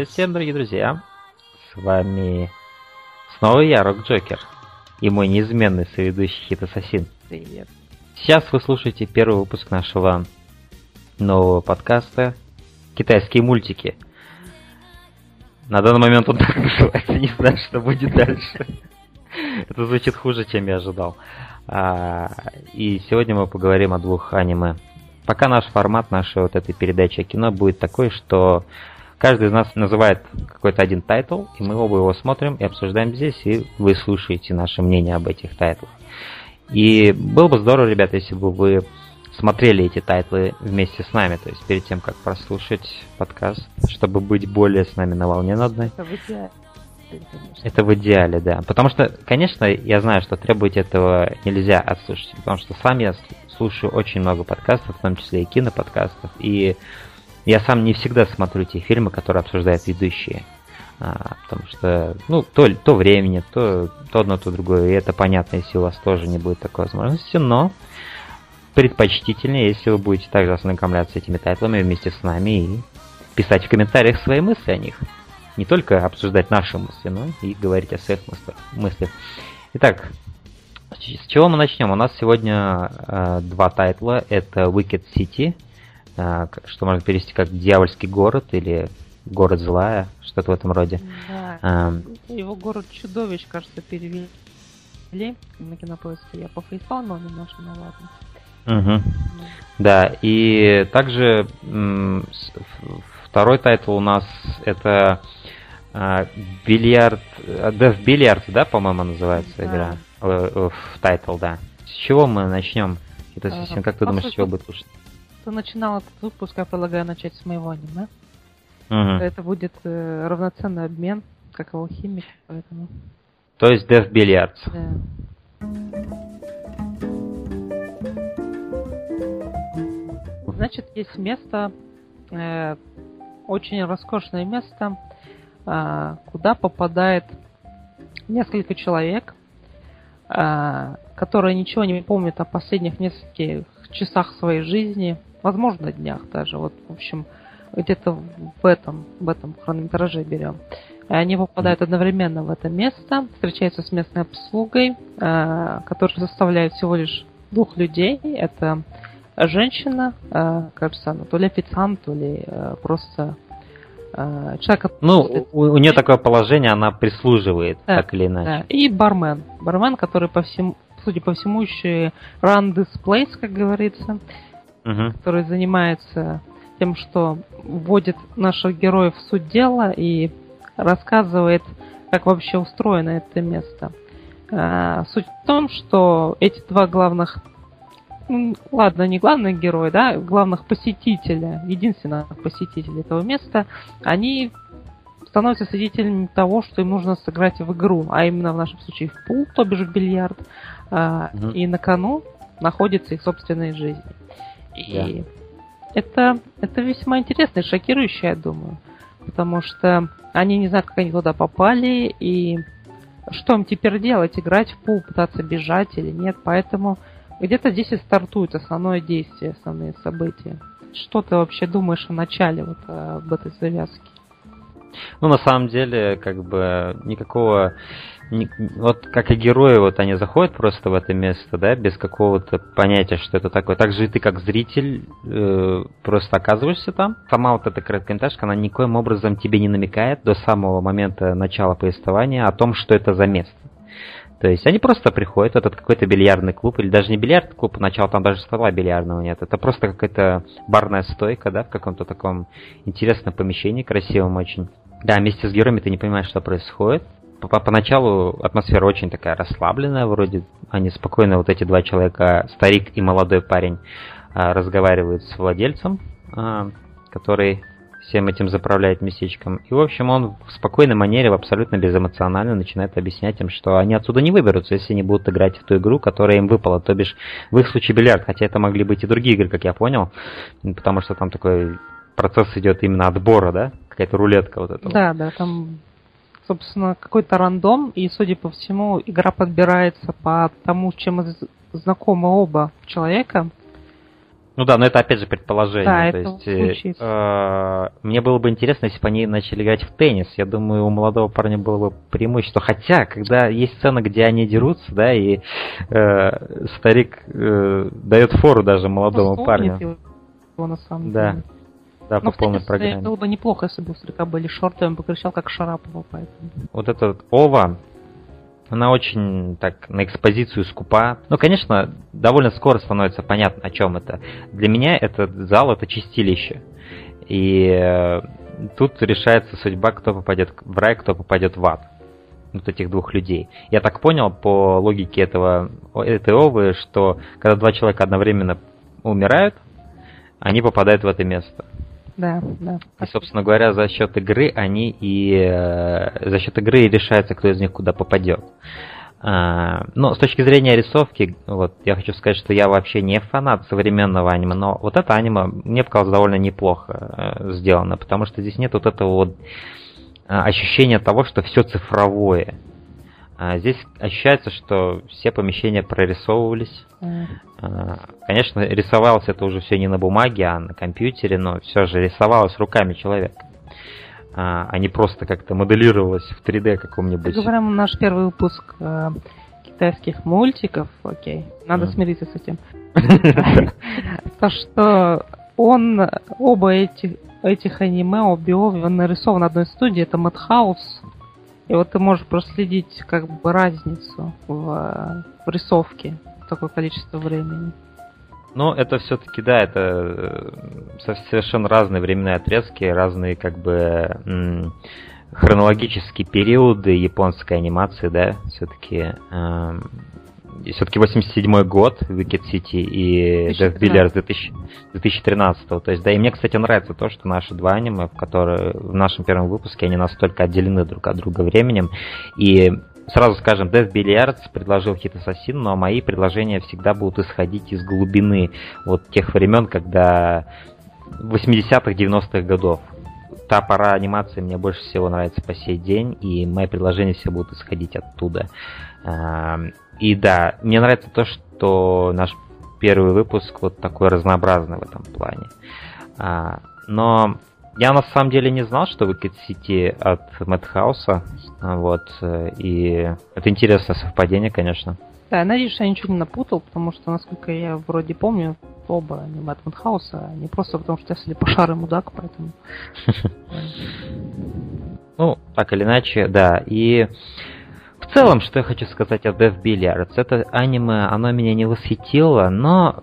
Привет всем, дорогие друзья! С вами снова я, Рок Джокер, и мой неизменный соведущий Хит Ассасин. Привет. Сейчас вы слушаете первый выпуск нашего нового подкаста «Китайские мультики». На данный момент он так называется, не знаю, что будет дальше. Это звучит хуже, чем я ожидал. А, и сегодня мы поговорим о двух аниме. Пока наш формат нашей вот этой передачи о кино будет такой, что каждый из нас называет какой-то один тайтл, и мы оба его смотрим и обсуждаем здесь, и вы слушаете наше мнение об этих тайтлах. И было бы здорово, ребята, если бы вы смотрели эти тайтлы вместе с нами, то есть перед тем, как прослушать подкаст, чтобы быть более с нами на волне на одной. Это в идеале, конечно. Это в идеале, да. Потому что, конечно, я знаю, что требовать этого нельзя от слушателей, потому что сам я слушаю очень много подкастов, в том числе и киноподкастов, и я сам не всегда смотрю те фильмы, которые обсуждают ведущие. А, потому что, ну, то, то времени, то, то одно, то другое. И это понятно, если у вас тоже не будет такой возможности. Но предпочтительнее, если вы будете также ознакомляться с этими тайтлами вместе с нами и писать в комментариях свои мысли о них. Не только обсуждать наши мысли, но и говорить о своих мыслях. Итак, с чего мы начнем? У нас сегодня э, два тайтла. Это Wicked City, что можно перевести как Дьявольский город или Город зла, что-то в этом роде. Да. Эм, Его город чудовищ, кажется, перевели на кинопоиске. Я пофейспалмлю немножко, ну ладно. мгм. Да, и также второй тайтл у нас это а, бильярд, Death Billiards, да, по-моему, называется Да. игра. Э, э, В тайтл, да. С чего мы начнем? Это А, совсем, как ты думаешь, с чего будет лучше? Начинал этот выпуск, я предлагаю начать с моего аниме. Мгм. Это будет э, равноценный обмен, как алхимик, поэтому... То есть Death Billiards. Да. Значит, есть место, э, очень роскошное место, а, куда попадает несколько человек, а, которые ничего не помнят о последних нескольких часах своей жизни, возможно, днях даже. Вот, в общем, где-то в этом, в этом хронометраже берем. И они попадают одновременно в это место, встречаются с местной обслугой, э, которая составляет всего лишь двух людей. Это женщина, э, кажется, она то ли официант, то ли э, просто э, человек, Ну, у, у нее такое положение, она прислуживает, Да, так или иначе. да. И бармен. Бармен, который по всему, судя по всему, еще и run this place, как говорится, Мгм. который занимается тем, что вводит наших героев в суть дела и рассказывает, как вообще устроено это место. А, Суть в том, что эти два главных, м, ладно, не главных героя, да, главных посетителя, единственных посетителей этого места, они становятся свидетелями того, что им нужно сыграть в игру, а именно в нашем случае в пул, то бишь в бильярд, Мгм. и на кону находится их собственная жизнь. И это, это весьма интересно и шокирующе, я думаю. Потому что они не знают, как они туда попали, и что им теперь делать, играть в пул, пытаться бежать или нет. Поэтому где-то здесь и стартует основное действие, основные события. Что ты вообще думаешь о начале вот об этой завязке? Ну, на самом деле, как бы, никакого вот как и герои, вот они заходят просто в это место, да, без какого-то понятия, что это такое. Так же и ты как зритель э, просто оказываешься там. Сама вот эта короткометражка, она никоим образом тебе не намекает до самого момента начала повествования о том, что это за место. То есть они просто приходят в этот какой-то бильярдный клуб, или даже не бильярдный клуб, поначалу там даже стола бильярдного нет. Это просто какая-то барная стойка, да, в каком-то таком интересном помещении, красивом очень. Да, вместе с героями ты не понимаешь, что происходит. Поначалу атмосфера очень такая расслабленная, вроде они спокойно, вот эти два человека, старик и молодой парень, а, разговаривают с владельцем, а, который всем этим заправляет местечком. И, в общем, он в спокойной манере, абсолютно безэмоционально начинает объяснять им, что они отсюда не выберутся, если они будут играть в ту игру, которая им выпала. То бишь, в их случае бильярд, хотя это могли быть и другие игры, как я понял, потому что там такой процесс идет именно отбора, да? Какая-то рулетка вот эта. Да, да, там собственно, какой-то рандом, и, судя по всему, игра подбирается по тому, чем знакомы оба человека. Ну да, но это опять же предположение. Да, То это есть, э, э, мне было бы интересно, если бы они начали играть в теннис. Я думаю, у молодого парня было бы преимущество. Хотя, когда есть сцена, где они дерутся, да, и э, старик э, дает фору даже молодому ну, парню. Его, на самом да. деле. Да, Но, по полной программе. Было бы неплохо, если бы у старика были шорты, он бы кричал, как Шарапова, поэтому. Вот этот Ова, она очень так на экспозицию скупа. Ну, конечно, довольно скоро становится понятно, о чем это. Для меня этот зал это чистилище. И э, тут решается судьба, кто попадет в рай, кто попадет в ад. Вот этих двух людей. Я так понял по логике этого этой овы, что когда два человека одновременно умирают, они попадают в это место. Да, да. И, собственно говоря, за счет игры они и э, за счет игры и решается, кто из них куда попадет. А, но с точки зрения рисовки, вот я хочу сказать, что я вообще не фанат современного аниме, но вот это аниме мне показалось довольно неплохо э, сделано, потому что здесь нет вот этого вот э, ощущения того, что все цифровое. А здесь ощущается, что все помещения прорисовывались. Mm. Конечно, рисовалось это уже все не на бумаге, а на компьютере, но все же рисовалось руками человека. А, а не просто как-то моделировалось в 3D каком-нибудь. Говорим, наш первый выпуск э, китайских мультиков, окей, надо mm. смириться с этим. То, что он, оба этих, этих аниме, обе обе, он нарисован одной студии, это Madhouse, и вот ты можешь проследить как бы разницу в, в рисовке такое количество времени. Ну, это все-таки, да, это э, совершенно разные временные отрезки, разные как бы хронологические периоды японской анимации, да, все-таки эм, все-таки 87 год Wicked City и Death Billiards 2013. То есть, да, и мне, кстати, нравится то, что наши два аниме, в которые в нашем первом выпуске, они настолько отделены друг от друга временем. И сразу скажем, Death Billiards предложил Hit Assassin, но мои предложения всегда будут исходить из глубины вот тех времен, когда 80-х, 90-х годов. Та пора анимации мне больше всего нравится по сей день, и мои предложения все будут исходить оттуда. И да, мне нравится то, что наш первый выпуск вот такой разнообразный в этом плане. А, но я на самом деле не знал, что Wicked City от Madhouse. Вот, и это интересное совпадение, конечно. Да, я надеюсь, что я ничего не напутал, потому что, насколько я вроде помню, оба не от Madhouse, не просто потому, что я слепошарый мудак, поэтому... Ну, так или иначе, да. И в целом, что я хочу сказать о Death Billiards, это аниме, оно меня не восхитило, но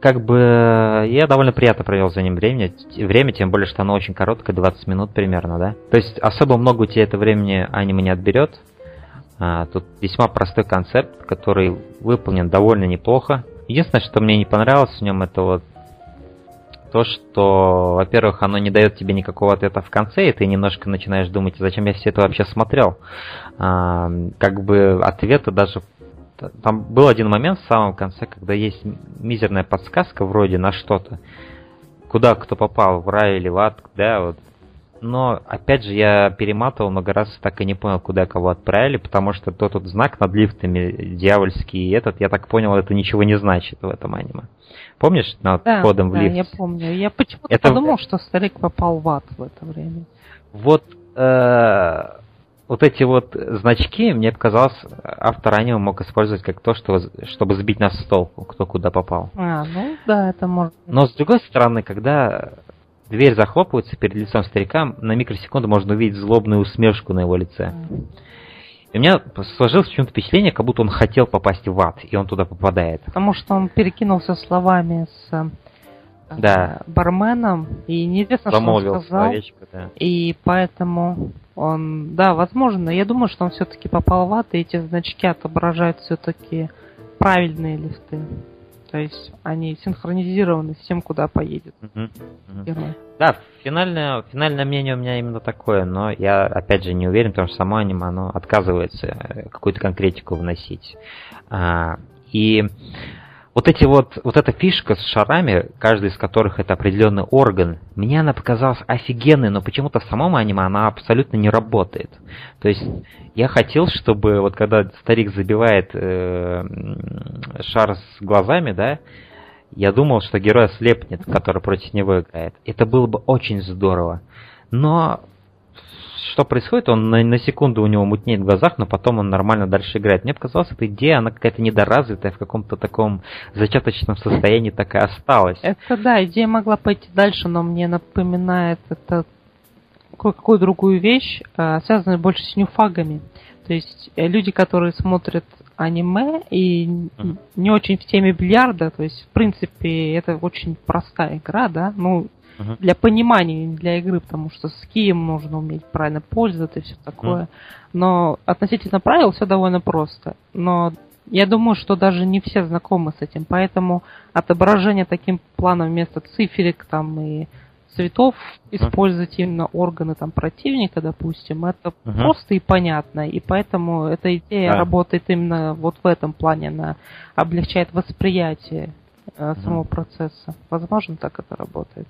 как бы я довольно приятно провел за ним время, время, тем более, что оно очень короткое, 20 минут примерно, да. То есть особо много у тебя это времени аниме не отберет. А, тут весьма простой концепт, который выполнен довольно неплохо. Единственное, что мне не понравилось в нем, это вот то, что, во-первых, оно не дает тебе никакого ответа в конце, и ты немножко начинаешь думать, зачем я все это вообще смотрел. А, как бы ответа даже... Там был один момент в самом конце, когда есть мизерная подсказка вроде на что-то. Куда кто попал, в рай или в ад, да, вот но опять же я перематывал много раз, так и не понял, куда кого отправили, потому что тот тут знак над лифтами дьявольский, и этот, я так понял, это ничего не значит в этом аниме. Помнишь, над да, входом да, в лифт? я помню. Я почему-то это... подумал, что старик попал в ад в это время. Вот э, вот эти вот значки, мне показалось, автор аниме мог использовать как то, что, чтобы сбить нас с толку, кто куда попал. А, ну да, это может. Но с другой стороны, когда дверь захлопывается перед лицом старика, на микросекунду можно увидеть злобную усмешку на его лице. И у меня сложилось почему-то впечатление, как будто он хотел попасть в ад, и он туда попадает. Потому что он перекинулся словами с э, Да. барменом, и неизвестно, что он Замолвил сказал. словечко, да. И поэтому он, да, возможно, я думаю, что он все-таки попал в ад, и эти значки отображают все-таки правильные листы. То есть они синхронизированы с тем, куда поедет мгм. герой. Да, финальное, финальное мнение у меня именно такое, но я опять же не уверен, потому что само аниме оно отказывается э, какую-то конкретику вносить. А, и вот эти вот, вот эта фишка с шарами, каждый из которых это определенный орган, мне она показалась офигенной, но почему-то в самом аниме она абсолютно не работает. То есть я хотел, чтобы вот когда старик забивает э, шар с глазами, да, я думал, что герой ослепнет, который против него играет. Это было бы очень здорово. Но что происходит? Он на, на секунду у него мутнеет в глазах, но потом он нормально дальше играет. Мне показалось, эта идея, она какая-то недоразвитая, в каком-то таком зачаточном состоянии так и осталась. Это да, идея могла пойти дальше, но мне напоминает это кое-какую другую вещь, а, связанную больше с нюфагами. То есть э, люди, которые смотрят аниме и не очень в теме бильярда, то есть, в принципе, это очень простая игра, да, ну, Мгм. для понимания, не для игры, потому что с кием нужно уметь правильно пользоваться и все такое. Но относительно правил все довольно просто. Но я думаю, что даже не все знакомы с этим, поэтому отображение таким планом вместо циферек там и цветов использовать именно органы там противника, допустим, это Мгм. просто и понятно, и поэтому эта идея Да. работает именно вот в этом плане, она облегчает восприятие э, самого процесса. Возможно, так это работает.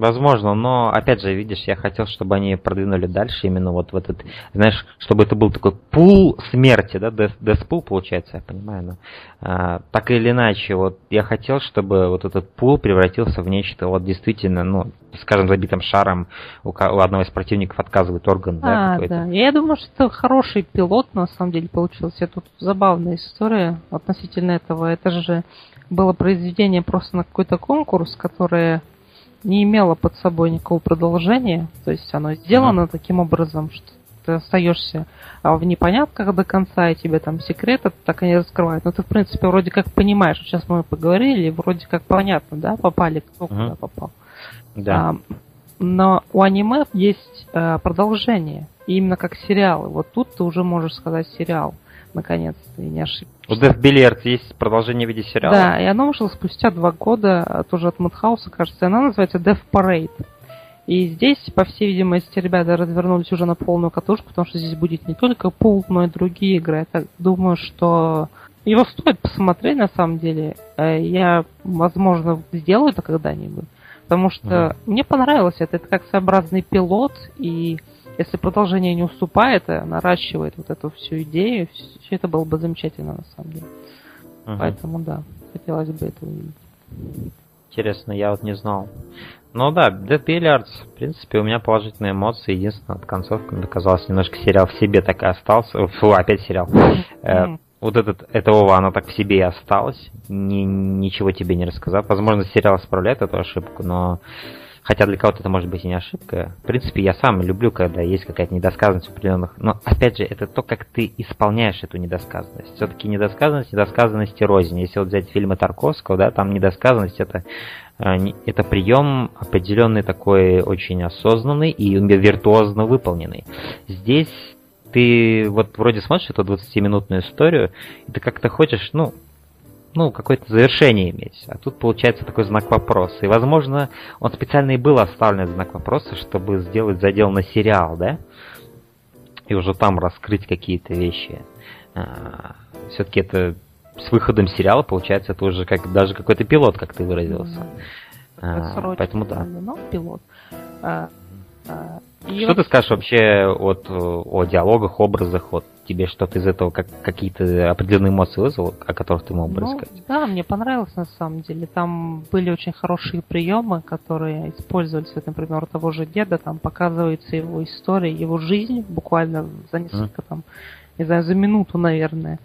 Возможно, но опять же, видишь, я хотел, чтобы они продвинули дальше именно вот в этот, знаешь, чтобы это был такой пул смерти, да, Pool получается, я понимаю, но а, так или иначе, вот я хотел, чтобы вот этот пул превратился в нечто вот действительно, ну, скажем, забитым шаром у, у одного из противников отказывает орган, да, А, какой-то. да. Я думаю, что это хороший пилот, на самом деле, получился. Тут забавная история относительно этого. Это же было произведение просто на какой-то конкурс, которое не имело под собой никакого продолжения. То есть оно сделано таким образом, что ты остаешься а, в непонятках до конца, и тебе там секреты так и не раскрывают. Но ты, в принципе, вроде как понимаешь, сейчас мы поговорили, вроде как понятно, да, попали, кто Мгм. куда попал. Да. А, но у аниме есть э, продолжение, и именно как сериалы. Вот тут ты уже можешь сказать сериал, наконец-то, и не ошибся. У Death Billiard есть продолжение в виде сериала. Да, и оно вышло спустя два года, а, тоже от Мудхауса, кажется, и она называется Death Parade. И здесь, по всей видимости, ребята развернулись уже на полную катушку, потому что здесь будет не только пул, но и другие игры. Я так думаю, что его стоит посмотреть на самом деле. Э, Я, возможно, сделаю это когда-нибудь. Потому что мне понравилось это. Это как своеобразный пилот, и если продолжение не уступает, а наращивает вот эту всю идею, все это было бы замечательно на самом деле. Мгм. Поэтому да, хотелось бы это увидеть. Интересно, я вот не знал. Ну да, Dead Billiards, в принципе, у меня положительные эмоции. Единственное, от концовка мне казалось, немножко сериал в себе так и остался. Фу, опять сериал. Э. Вот этот, это ова, оно так в себе и осталось, ни- ничего тебе не рассказав. Возможно, сериал исправляет эту ошибку, но хотя для кого-то это может быть и не ошибка. В принципе, я сам люблю, когда есть какая-то недосказанность в определенных... Но, опять же, это то, как ты исполняешь эту недосказанность. Все-таки недосказанность, недосказанность и рознь. Если вот взять фильмы Тарковского, да, там недосказанность это э, это прием определенный такой очень осознанный и виртуозно выполненный. Здесь ты вот вроде смотришь эту 20-минутную историю, и ты как-то хочешь, ну, ну, какое-то завершение иметь. А тут получается такой знак вопроса. И, возможно, он специально и был оставлен знак вопроса, чтобы сделать задел на сериал, да? И уже там раскрыть какие-то вещи. Все-таки это с выходом сериала, получается, это уже как даже какой-то пилот, как ты выразился. Такой А, поэтому да. Ну, пилот. А, А, и что вот... ты скажешь вообще от, о диалогах, образах, вот тебе что-то из этого, как, какие-то определенные эмоции вызвало, о которых ты мог бы ну, рассказать? Да, мне понравилось на самом деле. Там были очень хорошие приемы, которые использовались, например, у того же деда, там показывается его история, его жизнь буквально за несколько mm. там, не знаю, за минуту, наверное.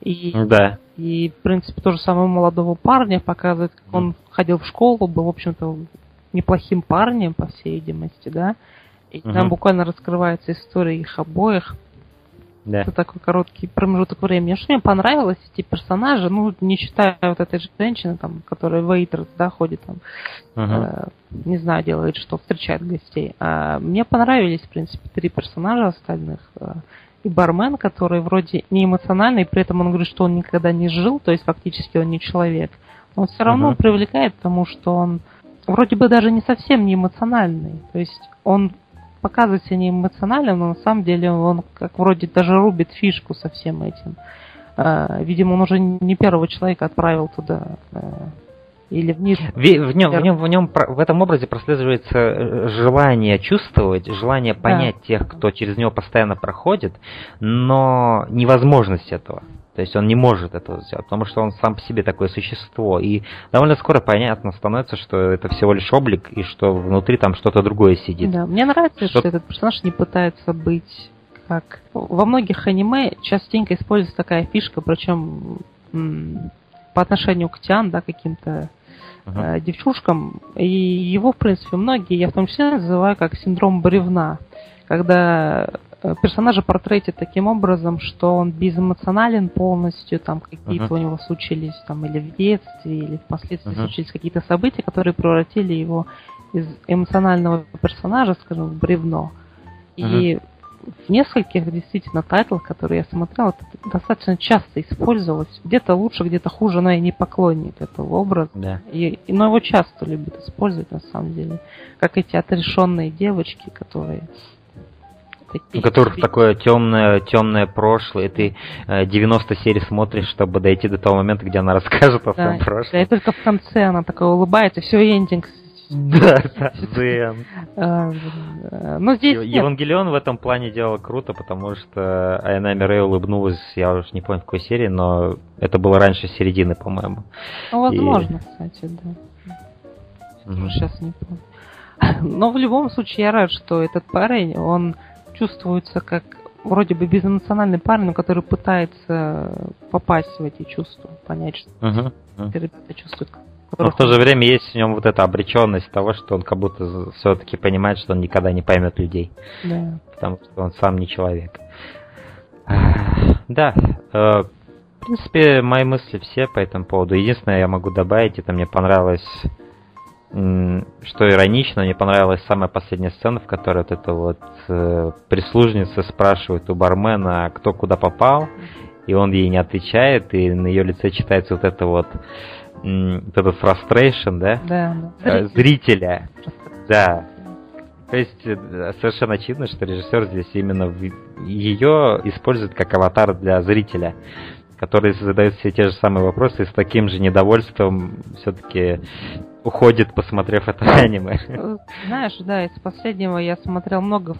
И, да. и, в принципе, то же самое молодого парня показывает, как он ходил в школу, был, в общем-то, неплохим парнем, по всей видимости, да. И угу. там буквально раскрывается история их обоих. Да. Это такой короткий промежуток времени. Что мне понравилось, эти персонажи, ну, не считая вот этой женщины, там, которая вейтер, да, ходит там, угу. э, не знаю, делает что, встречает гостей. А мне понравились, в принципе, три персонажа остальных. Э, и бармен, который вроде не эмоциональный, при этом он говорит, что он никогда не жил, то есть фактически он не человек. Но он все равно uh-huh. привлекает, потому что он вроде бы даже не совсем не эмоциональный. То есть он показывает себя не эмоциональным, но на самом деле он как вроде даже рубит фишку со всем этим. Uh, видимо, он уже не первого человека отправил туда. Uh, или вниз. В, в нем, в нем, в нем, в этом образе прослеживается э, желание чувствовать, желание понять да. тех, кто через него постоянно проходит, но невозможность этого. То есть он не может этого сделать, потому что он сам по себе такое существо. И довольно скоро понятно становится, что это всего лишь облик, и что внутри там что-то другое сидит. Да, мне нравится, что, что этот персонаж не пытается быть как... Во многих аниме частенько используется такая фишка, причем по отношению к Тян, да, каким-то uh-huh. девчушкам. И его, в принципе, многие, я в том числе называю как синдром бревна. Когда персонажа портретит таким образом, что он безэмоционален полностью, там какие-то uh-huh. у него случились там или в детстве, или впоследствии uh-huh. случились какие-то события, которые превратили его из эмоционального персонажа, скажем, в бревно. И uh-huh в нескольких действительно тайтлах, которые я смотрел, это достаточно часто использовалось. Где-то лучше, где-то хуже, но я не поклонник этого образа. Да. И, но его часто любят использовать на самом деле. Как эти отрешенные девочки, которые у которых такое темное, темное прошлое, и ты э, 90 серий смотришь, чтобы дойти до того момента, где она расскажет о да, своем прошлом. Да, и только в конце она такая улыбается, все, эндинг да, да. А, ну, здесь Евангелион в этом плане делал круто, потому что Айнами Рэй улыбнулась, я уже не помню в какой серии, но это было раньше середины, по-моему. Ну, возможно, кстати, да. Сейчас не помню. Но в любом случае я рад, что этот парень, он чувствуется как вроде бы безэмоциональный парень, который пытается попасть в эти чувства, понять, что uh-huh. ребята чувствуют но в то же время есть в нем вот эта обреченность того, что он как будто все-таки понимает, что он никогда не поймет людей. Да. Потому что он сам не человек. Да. Э, в принципе, мои мысли все по этому поводу. Единственное, я могу добавить, это мне понравилось, что иронично, мне понравилась самая последняя сцена, в которой вот эта вот э, прислужница спрашивает у бармена, кто куда попал, и он ей не отвечает, и на ее лице читается вот это вот вот этот frustration, да? Да. Э, зрителя. Да. То есть э, совершенно очевидно, что режиссер здесь именно ее использует как аватар для зрителя, который задает все те же самые вопросы и с таким же недовольством все-таки уходит, посмотрев это аниме. Знаешь, да, из последнего я смотрел много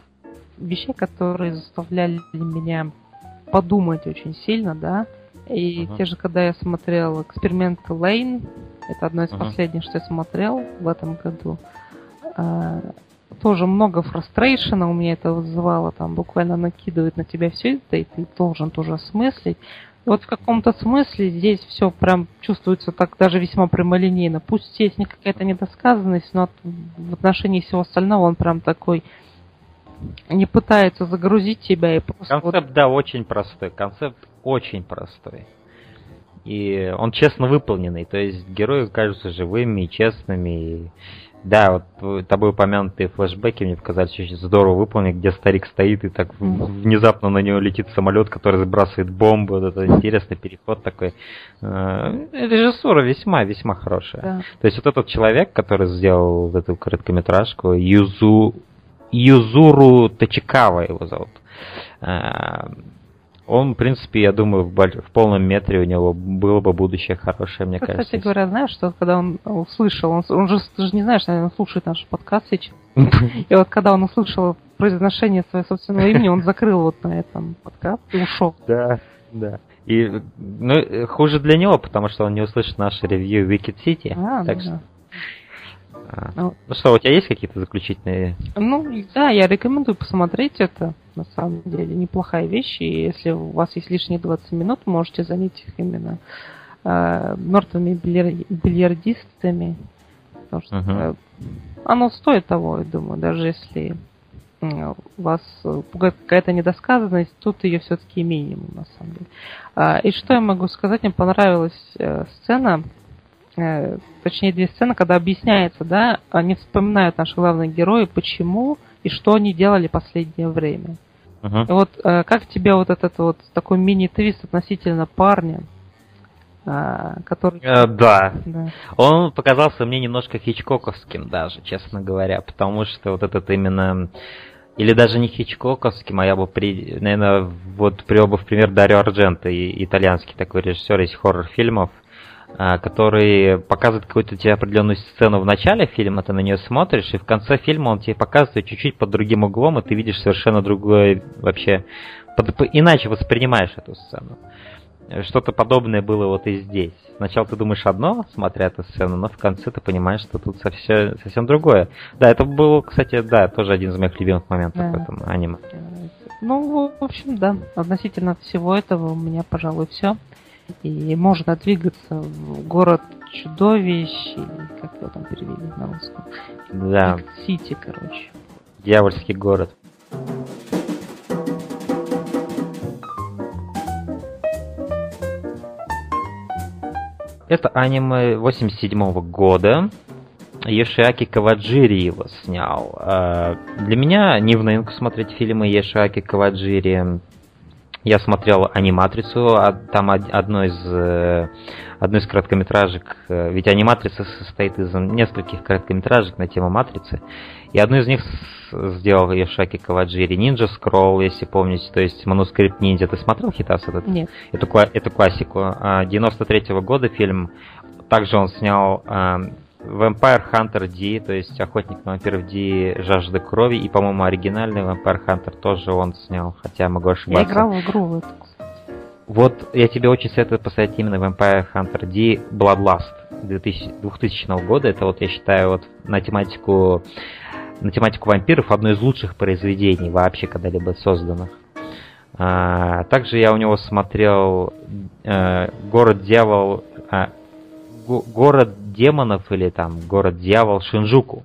вещей, которые заставляли меня подумать очень сильно, да. И uh-huh. те же, когда я смотрел эксперимент Лейн, это одно из uh-huh. последних, что я смотрел в этом году, а, тоже много фрустрейшена у меня это вызывало, там буквально накидывает на тебя все это, и ты должен тоже осмыслить. Вот в каком-то смысле здесь все прям чувствуется так даже весьма прямолинейно. Пусть есть какая-то недосказанность, но в отношении всего остального он прям такой не пытается загрузить тебя и просто... Концепт, вот... да, очень простой. Концепт очень простой. И он честно выполненный. То есть герои кажутся живыми и честными. И... Да, вот тобой упомянутые флешбеки мне показались очень здорово выполнены, где старик стоит и так внезапно на него летит самолет, который сбрасывает бомбу. Вот это интересный переход такой. Э, режиссура весьма, весьма хорошая. Да. То есть вот этот человек, который сделал эту короткометражку, Юзу Юзуру Тачикава его зовут. Он, в принципе, я думаю, в, боль- в полном метре у него было бы будущее хорошее, мне Кстати кажется. говоря, знаешь, что когда он услышал, он, он же, ты же не знаешь, наверное, слушает наш подкаст сейчас. И вот когда он услышал произношение своего собственного имени, он закрыл вот на этом подкаст и ушел. Да, да. И, ну, э, хуже для него, потому что он не услышит наше ревью Wicked City. А, так ну что, да. А. Ну. ну что, у тебя есть какие-то заключительные? Ну, да, я рекомендую посмотреть это. На самом деле, неплохая вещь. И если у вас есть лишние 20 минут, можете занять их именно э, мертвыми бильяр- бильярдистами. Потому что э, оно стоит того, я думаю, даже если вас пугает какая-то недосказанность, тут ее все-таки минимум, на самом деле. А, и что я могу сказать, мне понравилась э, сцена, э, точнее две сцены, когда объясняется, да, они вспоминают наши главные герои, почему и что они делали последнее время. И вот э, как тебе вот этот вот такой мини-твист относительно парня, а, который... Э, да, Да. Он показался мне немножко хичкоковским даже, честно говоря, потому что вот этот именно... Или даже не хичкоковским, а я бы, при, наверное, вот привел бы в пример Дарио Ардженто, и- итальянский такой режиссер из хоррор-фильмов, который показывает какую-то тебе определенную сцену в начале фильма, ты на нее смотришь, и в конце фильма он тебе показывает чуть-чуть под другим углом, и ты видишь совершенно другое вообще... под- по- иначе воспринимаешь эту сцену. Что-то подобное было вот и здесь. Сначала ты думаешь одно, смотря эту сцену, но в конце ты понимаешь, что тут совсем, совсем другое. Да, это был, кстати, да, тоже один из моих любимых моментов Да. в этом аниме. Ну, в общем, да. Относительно всего этого у меня, пожалуй, все. И можно двигаться в город чудовищ, или как его там перевели на русском. Да, Сити, короче. дьявольский город. Это аниме 87 года. Йошиаки Каваджири его снял. А, Для меня не в новинку смотреть фильмы Йошиаки Каваджири. Я смотрел аниматрицу, а там од- одно из, э, одно из короткометражек, э, ведь аниматрица состоит из нескольких короткометражек на тему матрицы, и одну из них сделал Йошаки Каваджири, Ninja Scroll, если помните, то есть манускрипт ниндзя. Ты смотрел Хитас этот? Нет. эту, эту классику. А, 93 года фильм. Также он снял а, Vampire Hunter D, то есть Охотник на вампиров D, Жажда крови. И, по-моему, оригинальный Vampire Hunter тоже он снял, хотя могу Я ошибаться. играл в игру в эту. Вот я тебе очень советую посмотреть именно Vampire Hunter D Bloodlust 2000, 2000 года. Это вот, я считаю, вот на тематику на тематику вампиров одно из лучших произведений вообще когда-либо созданных. А, также я у него смотрел э, Город дьявол, а, Город демонов или там Город дьявол Шинджуку.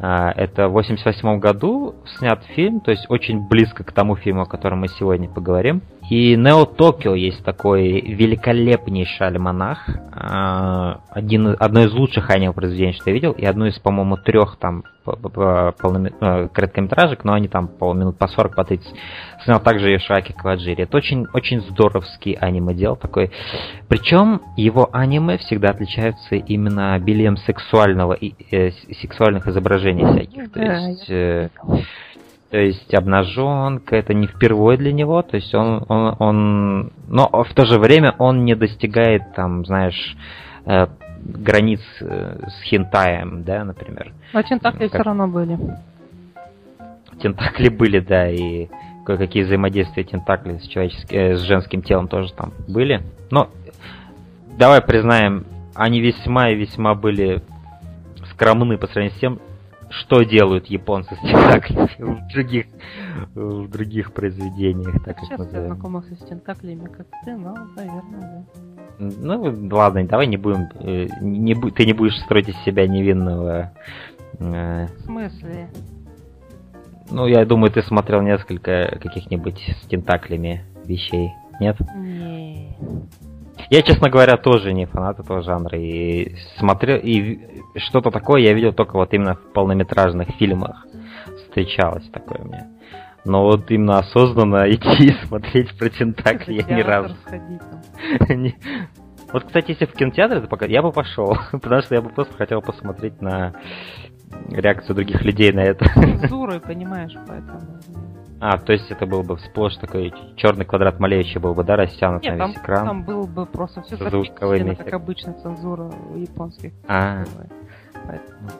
А, это в 88 году снят фильм, то есть очень близко к тому фильму, о котором мы сегодня поговорим. И Нео Токио есть такой великолепнейший альманах. а, Один, одно из лучших аниме произведений, что я видел, и одно из, по-моему, трех там полноме- э, короткометражек, но они там полминут по 40, по 30. Снял также Йошаки Каваджири. Это очень, очень здоровский аниме дел такой. Причем его аниме всегда отличаются именно обилием сексуального и э, сексуальных изображений всяких. То есть, э, то есть обнаженка это не впервые для него, то есть он, он, он, но в то же время он не достигает там, знаешь, э, границ э, с хентаем, да, например. Но тентакли Как- все равно были. Тентакли были, да, и кое-какие взаимодействия тентаклей с, человеческим, э, с женским телом тоже там были. Но давай признаем, они весьма и весьма были скромны по сравнению с тем, что делают японцы с тентаклями в других, в других произведениях, так Сейчас я назовем. знакомился с тентаклями, как ты, но, наверное, да. Ну, ладно, давай не будем, э, не, ты не будешь строить из себя невинного. э, В смысле? ну, я думаю, ты смотрел несколько каких-нибудь с тентаклями вещей, нет? Не. Я, честно говоря, тоже не фанат этого жанра. И смотрел, и что-то такое я видел только вот именно в полнометражных фильмах. Встречалось такое мне. Но вот именно осознанно идти и смотреть про тентакли я ни разу. Вот, кстати, если в кинотеатре это я бы пошел, потому что я бы просто хотел посмотреть на реакцию других людей на это. Цензурой, понимаешь, поэтому. А, то есть это был бы сплошь такой черный квадрат малеющий был бы, да, растянут Нет, на там, весь экран? там был бы просто все эффект. как обычно, цензура японских. А, Поэтому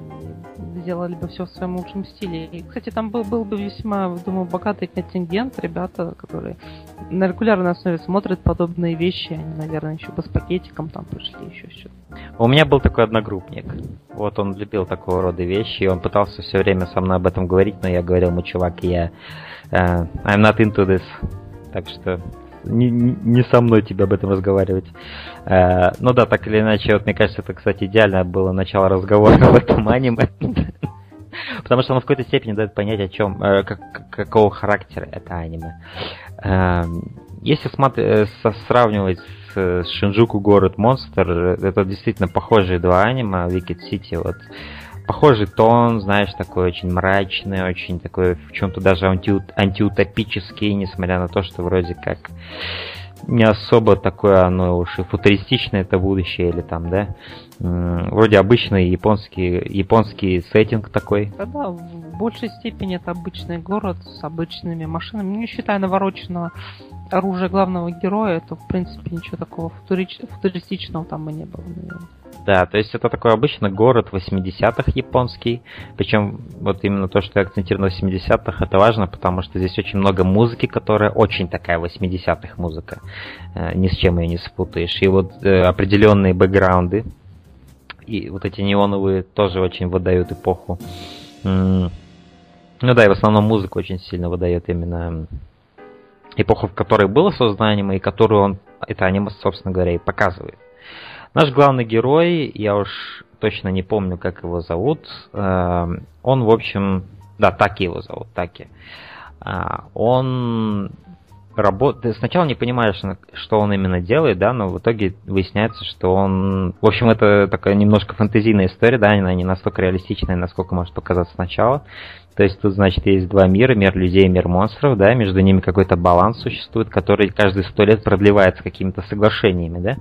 они сделали бы все в своем лучшем стиле. И, кстати, там был, был бы весьма, думаю, богатый контингент, ребята, которые на регулярной основе смотрят подобные вещи. Они, наверное, еще бы с пакетиком там пришли, еще что-то. У меня был такой одногруппник. Вот он любил такого рода вещи, и он пытался все время со мной об этом говорить, но я говорил ему, чувак, я э, I'm not into this. Так что не, не со мной тебе об этом разговаривать. Э, ну да, так или иначе, вот мне кажется, это, кстати, идеально было начало разговора об этом аниме. Потому что оно в какой-то степени дает понять, о чем, э, как- какого характера это аниме. Эм, Если смотри- э, сравнивать с, Шинджуку Город Монстр, э, это действительно похожие два аниме, Wicked City, вот похожий тон, знаешь, такой очень мрачный, очень такой в чем-то даже анти- антиутопический, несмотря на то, что вроде как не особо такое оно уж и футуристичное это будущее или там, да, вроде обычный японский, японский сеттинг такой. Да-да, в большей степени это обычный город с обычными машинами. Не считая навороченного оружия главного героя, то, в принципе, ничего такого футурич- футуристичного там и не было, наверное. Да, то есть это такой обычный город 80-х японский. Причем вот именно то, что я акцентирую на 80-х, это важно, потому что здесь очень много музыки, которая очень такая 80-х музыка. Э, Ни с чем ее не спутаешь. И вот э, определенные бэкграунды, и вот эти неоновые тоже очень выдают эпоху. Ну да, и в основном музыка очень сильно выдает именно эпоху, в которой было создано аниме, и которую он, это аниме, собственно говоря, и показывает. Наш главный герой, я уж точно не помню, как его зовут, эм, он, в общем, да, Таки его зовут, Таки. А, Он работает... Сначала не понимаешь, что он именно делает, да, но в итоге выясняется, что он... В общем, это такая немножко фэнтезийная история, да, она не настолько реалистичная, насколько может показаться сначала. То есть тут, значит, есть два мира, мир людей и мир монстров, да, между ними какой-то баланс существует, который каждые сто лет продлевается какими-то соглашениями, да.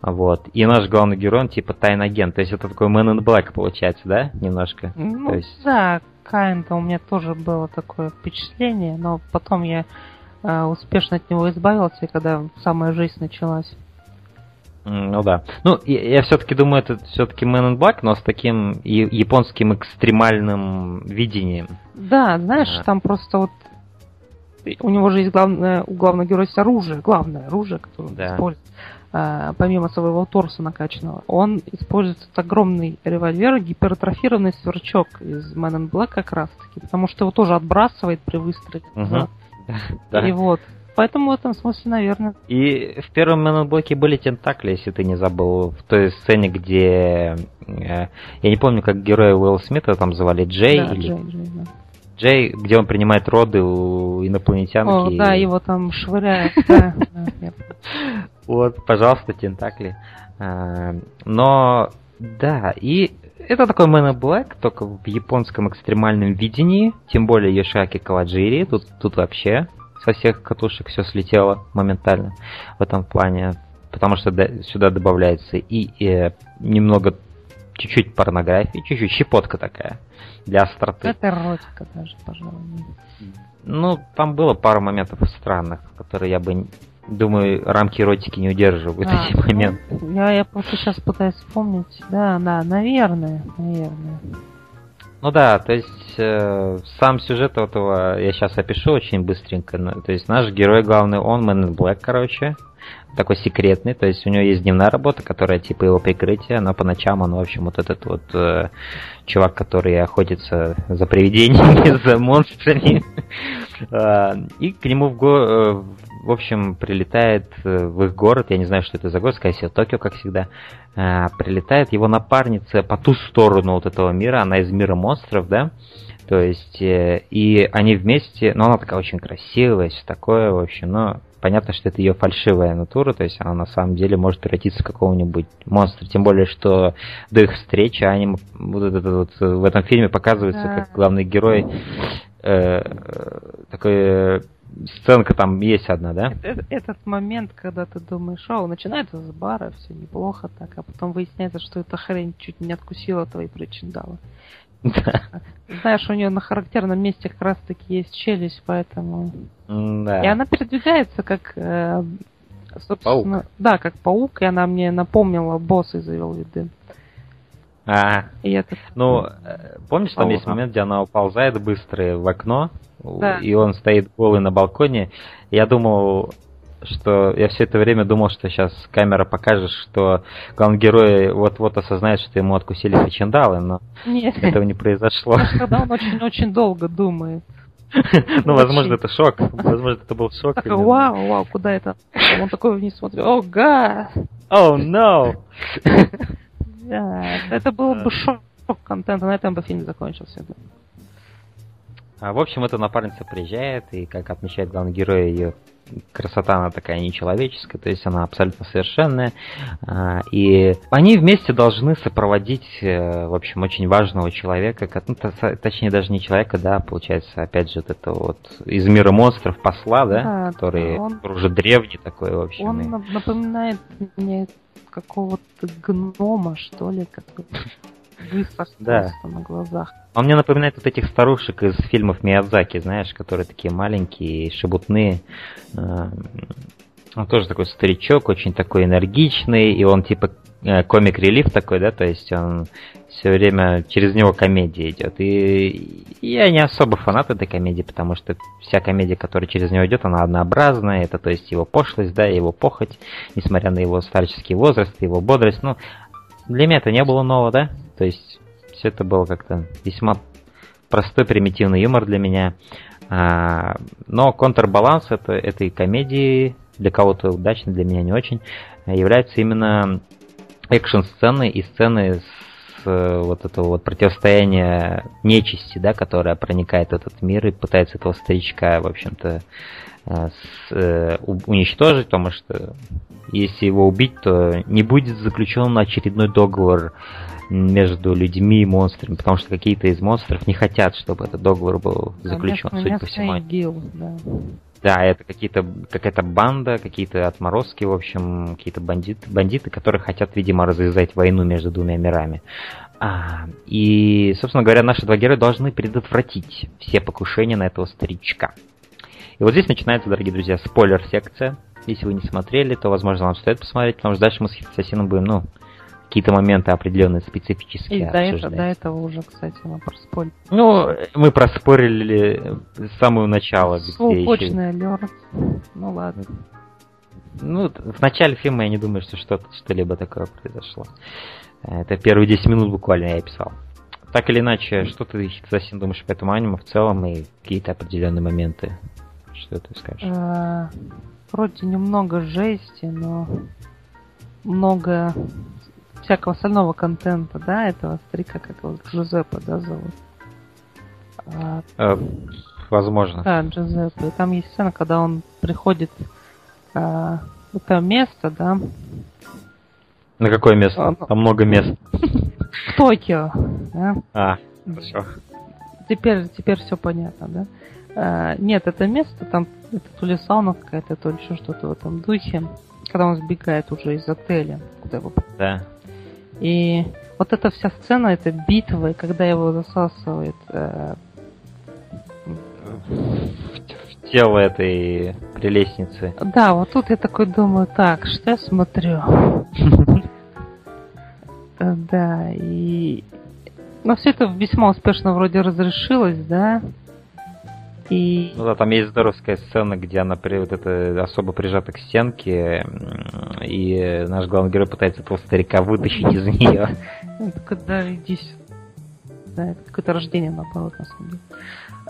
Вот. И наш главный герой, он типа тайный агент. То есть это такой Man in Black получается, да, немножко? Ну, То есть- да, Каинта у меня тоже было такое впечатление, но потом я э, успешно от него избавился, когда самая жизнь началась. Ну да. Ну, я, все-таки думаю, это все-таки Man in Black, но с таким японским экстремальным видением. Да, знаешь, Ага. там просто вот у него же есть главное, у главного героя есть оружие, главное оружие, которое он Да. использует. А, помимо своего торса накачанного, он использует этот огромный револьвер, гипертрофированный сверчок из Man in Black как раз таки, потому что его тоже отбрасывает при выстреле. Мгм. И вот. Поэтому в этом смысле, наверное, И в первом Black были тентакли, если ты не забыл, в той сцене, где... э, я не помню, как героя Уилла Смита там звали, Джей да, или... Джей, Джей, да. Джей, где он принимает роды у О, инопланетянки. да, его там швыряют. Вот, пожалуйста, тентакли. А, Но, да, и это такой Man in Black, только в японском экстремальном видении, тем более Йошаки Каваджири, тут, тут вообще со всех катушек все слетело моментально в этом плане, потому что да- сюда добавляется и, э, немного, чуть-чуть порнографии, чуть-чуть щепотка такая для остроты. Это эротика даже, пожалуй. Ну, там было пару моментов странных, которые я бы, думаю, рамки эротики не удерживают А, эти ну, моменты. Я, я просто сейчас пытаюсь вспомнить. Да, да, наверное, наверное. Ну да, то есть э, сам сюжет этого я сейчас опишу очень быстренько. Ну, То есть наш герой главный, он Man in короче, такой секретный, то есть у него есть дневная работа, которая типа его прикрытие, но по ночам он, в общем, вот этот вот э, чувак, который охотится за привидениями, за монстрами. А, И к нему в, го- э, в общем, прилетает э, в их город, я не знаю, что это за город, скорее всего, Токио, как всегда, а, прилетает его напарница по ту сторону вот этого мира, она из мира монстров, да, то есть, э, и они вместе, ну, она такая очень красивая, все такое, в общем, но понятно, что это ее фальшивая натура, то есть она на самом деле может превратиться в какого-нибудь монстра, тем более, что до их встречи они, вот это вот, э, в этом фильме показывается, как главный герой, э, э, такой, э, сценка там есть одна, да? Этот момент, когда ты думаешь, о, начинается с бара, все неплохо так, а потом выясняется, что эта хрень чуть не откусила твои причиндалы. Да. Знаешь, у нее на характерном месте как раз таки есть челюсть, поэтому... Да. И она передвигается как, э, собственно, да, как паук, и она мне напомнила босса из Evil Within. А, И это... ну, э, помнишь, там есть Ага. момент, где она уползает быстро в окно, Да. и он стоит голый на балконе. Я думал, что я все это время думал, что сейчас камера покажет, что главный герой вот-вот осознает, что ему откусили причиндалы, но Нет, этого не произошло. когда он очень-очень долго думает. Ну, возможно, это шок. Возможно, это был шок. Именно. вау, вау, куда это? Он такой вниз смотрит, о, гад! Oh, no! Да, это был бы шок контента, на этом бы фильм закончился. А, в общем, эта напарница приезжает, и, как отмечает главный герой, ее красота, она такая нечеловеческая, то есть она абсолютно совершенная. А, И они вместе должны сопроводить, э, в общем, очень важного человека, ну, то- точнее, даже не человека, да, получается, опять же, вот это вот из мира монстров посла, да, Да, который, он- уже древний такой, в общем. Он и- нап- напоминает мне какого-то гнома, что ли, который высох Да. на глазах. Он мне напоминает вот этих старушек из фильмов Миядзаки, знаешь, которые такие маленькие, шебутные. Он тоже такой старичок, очень такой энергичный, и он типа комик-релив такой, да, то есть он все время через него комедия идет. И я не особо фанат этой комедии, потому что вся комедия, которая через него идет, она однообразная. Это то есть его пошлость, да, его похоть, несмотря на его старческий возраст, его бодрость. Ну, для меня это не было нового, да? То есть все это было как-то весьма простой, примитивный юмор для меня. А, но контрбаланс это, этой комедии, для кого-то удачно, для меня не очень, является именно экшн-сцены и сцены с э, вот этого вот противостояния нечисти, да, которая проникает в этот мир и пытается этого старичка, в общем-то, э, с- э, у- уничтожить, потому что если его убить, то не будет заключен очередной договор между людьми и монстрами, потому что какие-то из монстров не хотят, чтобы этот договор был заключен, Местный- судя по всему. ИГИЛ, да. Да, это какие-то какая-то банда, какие-то отморозки, в общем, какие-то бандиты, бандиты, которые хотят, видимо, развязать войну между двумя мирами. А, и, собственно говоря, наши два героя должны предотвратить все покушения на этого старичка. И вот здесь начинается, дорогие друзья, спойлер-секция. Если вы не смотрели, то, возможно, вам стоит посмотреть, потому что дальше мы с Ассасином будем, ну, какие-то моменты определенные И специфические до, это, обсуждать. до этого уже, кстати, мы проспорили. Ну, мы проспорили с самого начала. где еще- алерт. Ну ладно. Ну, в начале фильма я не думаю, что что-то, что-либо такое произошло. Это первые 10 минут буквально я писал. Так или иначе, что ты, Хитсасин, думаешь по этому аниме в целом и какие-то определенные моменты? Что ты скажешь? Э, Вроде немного жести, но много всякого остального контента, да, этого старика, как его Джузеппе, да, зовут. А, Э, возможно. Да, Джузеппе. Там есть сцена, когда он приходит а, в это место, да, На какое место? А, ну- Там много мест. в Токио, да. А, хорошо. Теперь, теперь все понятно, да? А, нет, это место, там это то ли сауна какая-то, то ли еще что-то в этом духе, когда он сбегает уже из отеля, куда его Да. И вот эта вся сцена, это битва, и когда его засасывает э, В тело этой прелестницы. Да, вот тут я такой думаю, так, что я смотрю? Да, и... Но все это весьма успешно вроде разрешилось, да? И... Ну да, там есть здоровская сцена, где она при, вот это, особо прижата к стенке, и наш главный герой пытается этого старика вытащить из нее. Ну, такой, да, иди. Да, это какое-то рождение наоборот, на самом деле.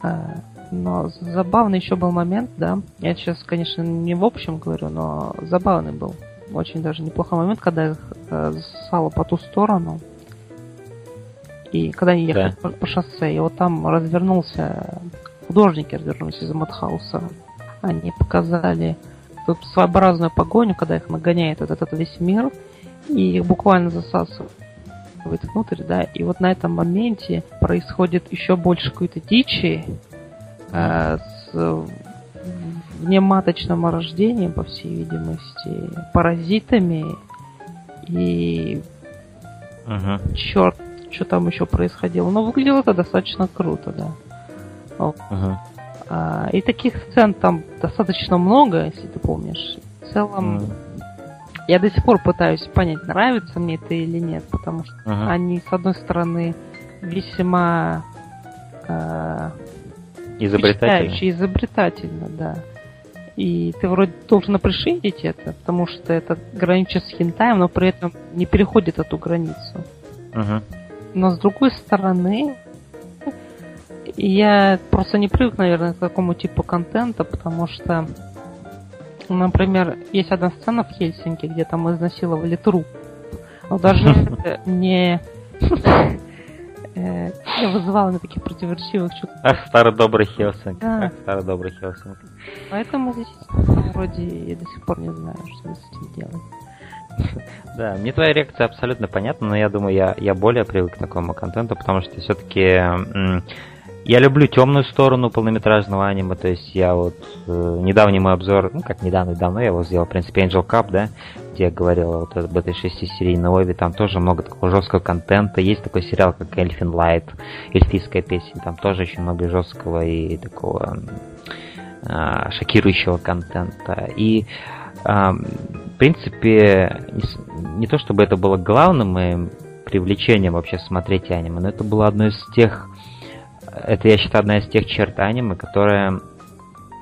А, но забавный еще был момент, да. Я сейчас, конечно, не в общем говорю, но забавный был. Очень даже неплохой момент, когда их э, засало по ту сторону. И когда они ехали Да. по, по шоссе, и вот там развернулся, художники развернулись из Матхауса. Они показали своеобразную погоню, когда их нагоняет вот этот весь мир, и их буквально засасывают внутрь, да, и вот на этом моменте происходит еще больше какой-то дичи э, с внематочным рождением, по всей видимости, паразитами и Мгм. черт, что там еще происходило. Но выглядело это достаточно круто, да. Мгм. А, и таких сцен там достаточно много, если ты помнишь. В целом, Мгм. я до сих пор пытаюсь понять, нравится мне это или нет, потому что Мгм. они, с одной стороны, весьма э, Изобретательно. изобретательно, да. И ты вроде должен апрешить это, потому что это граничит с хентаем, но при этом не переходит эту границу. Мгм. Но с другой стороны, я просто не привык, наверное, к такому типу контента, потому что, например, есть одна сцена в Хельсинки, где там изнасиловали труп. Но даже не э, я вызывала она таких противоречивых чувств. Ах, старый добрый Хелсинг. Да. Ах, старый добрый Хелсинг. Поэтому здесь вроде я до сих пор не знаю, что с этим делать. Да, мне твоя реакция абсолютно понятна, но я думаю, я, я более привык к такому контенту, потому что все-таки я люблю темную сторону полнометражного аниме, то есть я вот э, недавний мой обзор, ну как недавно, давно я его сделал, в принципе, Angel Cop, да, где я говорил вот об этой шестисерийной OVA, там тоже много такого жесткого контента, есть такой сериал, как Elfen Lied, эльфийская песня, там тоже очень много жесткого и такого а, шокирующего контента. И а, в принципе, не, не то чтобы это было главным моим привлечением вообще смотреть аниме, но это было одно из тех, это я считаю одна из тех черт аниме, которая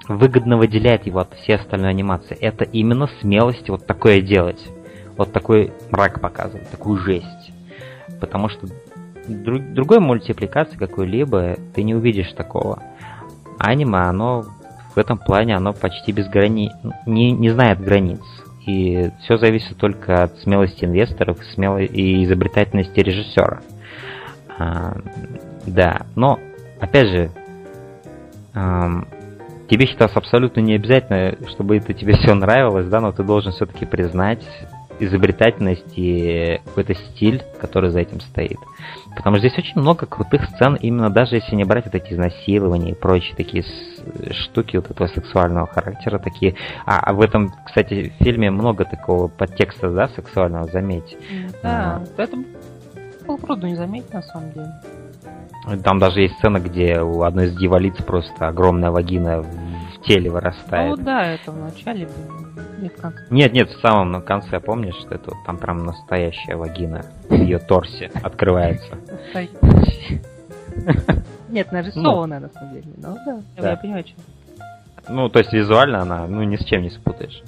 выгодно выделяет его от всей остальной анимации. Это именно смелость вот такое делать. Вот такой мрак показывать, такую жесть. Потому что друг- другой мультипликации какой-либо ты не увидишь такого. Аниме, оно в этом плане, оно почти без грани... не, не знает границ. И все зависит только от смелости инвесторов смелой и изобретательности режиссера. А, да, но опять же, ам, тебе сейчас абсолютно не обязательно, чтобы это тебе все нравилось, да, но ты должен все-таки признать изобретательность и какой-то стиль, который за этим стоит. Потому что здесь очень много крутых сцен, именно даже если не брать вот эти изнасилования и прочие такие штуки вот этого сексуального характера, такие. А, а в этом, кстати, фильме много такого подтекста, да, сексуального, заметь. Да, это было трудно не заметить на самом деле. Там даже есть сцена, где у одной из дьяволиц просто огромная вагина в теле вырастает. Ну да, это в начале было. Нет, нет, в самом конце, помнишь, что это там прям настоящая вагина в ее торсе открывается. Нет, нарисованная на самом деле. Ну да, Да. я понимаю, что. Ну, то есть визуально она, ну, ни с чем не спутаешь.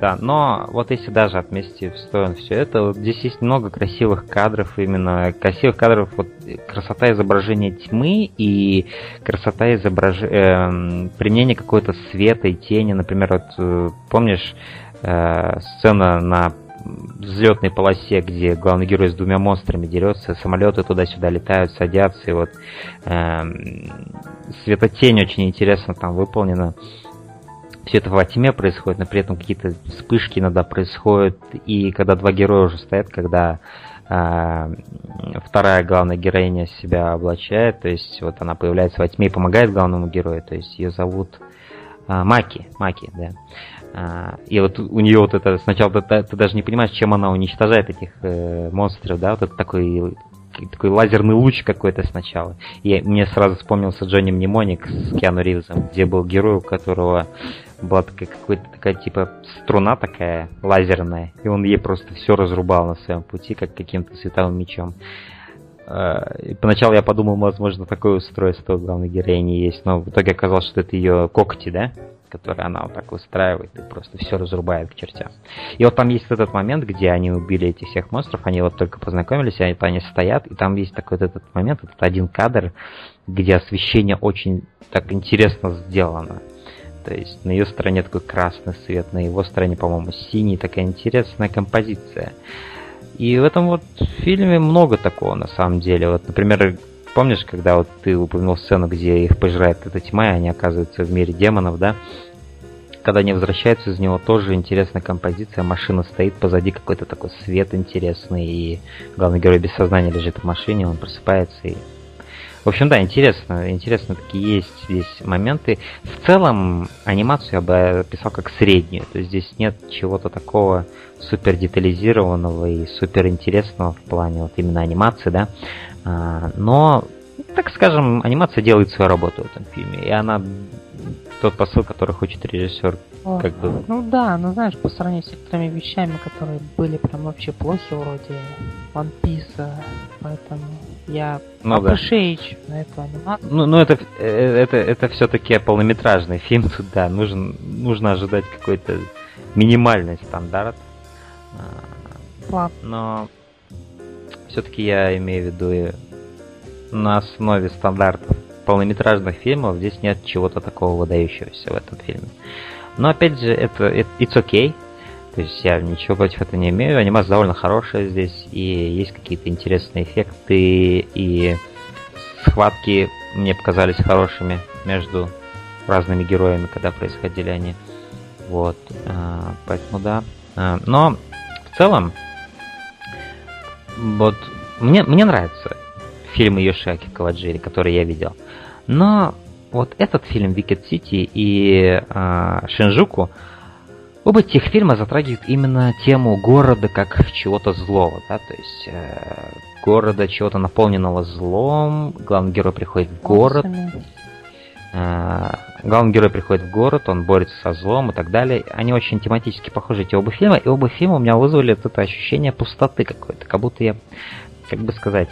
Да, но вот если даже отмести в сторону все это, вот здесь есть много красивых кадров, именно красивых кадров, вот э, красота изображения тьмы и красота изображения, применения какой-то света и тени, например, вот э, помнишь э, сцена на взлетной полосе, где главный герой с двумя монстрами дерется, самолеты туда-сюда летают, садятся, и вот эм, светотень очень интересно там выполнена. Все это во тьме происходит, но при этом какие-то вспышки иногда происходят, и когда два героя уже стоят, когда э, вторая главная героиня себя облачает, то есть вот она появляется во тьме и помогает главному герою, то есть ее зовут а, Маки, Маки, да. А, и вот у нее вот это сначала ты, ты даже не понимаешь, чем она уничтожает этих э, монстров, да, вот это такой такой лазерный луч какой-то сначала. И мне сразу вспомнился Джонни Мнемоник с Киану Ривзом, где был герой, у которого была такая какая-то такая типа струна такая лазерная, и он ей просто все разрубал на своем пути, как каким-то световым мечом. Э, И поначалу я подумал, возможно, такое устройство у главной героини есть, но в итоге оказалось, что это ее когти, да, которые она вот так выстраивает и просто все разрубает к чертям. И вот там есть этот момент, где они убили этих всех монстров, они вот только познакомились, они, они стоят, и там есть такой вот этот момент, этот один кадр, где освещение очень так интересно сделано. То есть на ее стороне такой красный свет, на его стороне, по-моему, синий, такая интересная композиция. И в этом вот фильме много такого на самом деле. Вот, например, помнишь, когда вот ты упомянул сцену, где их пожирает эта тьма, и они оказываются в мире демонов, да? Когда они возвращаются из него, тоже интересная композиция. Машина стоит, позади какой-то такой свет интересный, и главный герой без сознания лежит в машине, он просыпается и В общем, да, интересно, интересно такие есть здесь моменты. В целом, анимацию я бы описал как среднюю, то есть здесь нет чего-то такого супер детализированного и супер интересного в плане вот именно анимации, да. А, но, так скажем, анимация делает свою работу в этом фильме, и она тот посыл, который хочет режиссер, как бы. Ну да, ну знаешь, по сравнению с некоторыми вещами, которые были прям вообще плохи, вроде One Piece, поэтому я ну, да. на эту анимацию. Ну, ну это, э, это, это все-таки полнометражный фильм, тут да, нужен, нужно ожидать какой-то минимальный стандарт. Ладно. Но все-таки я имею в виду на основе стандартов полнометражных фильмов здесь нет чего-то такого выдающегося в этом фильме. Но опять же, это it's okay. То есть я ничего против этого не имею. Анимация довольно хорошая здесь, и есть какие-то интересные эффекты, и схватки мне показались хорошими между разными героями, когда происходили они. Вот, а, поэтому да. А, но в целом, вот мне, мне нравятся фильмы Йошиаки Каваджири, которые я видел. Но вот этот фильм Wicked City и э, Шинжуку, оба этих фильма затрагивают именно тему города как чего-то злого, да, то есть э, города чего-то наполненного злом, главный герой приходит в город, э, главный герой приходит в город, он борется со злом и так далее. Они очень тематически похожи, эти оба фильма, и оба фильма у меня вызвали это ощущение пустоты какой-то, как будто я, как бы сказать,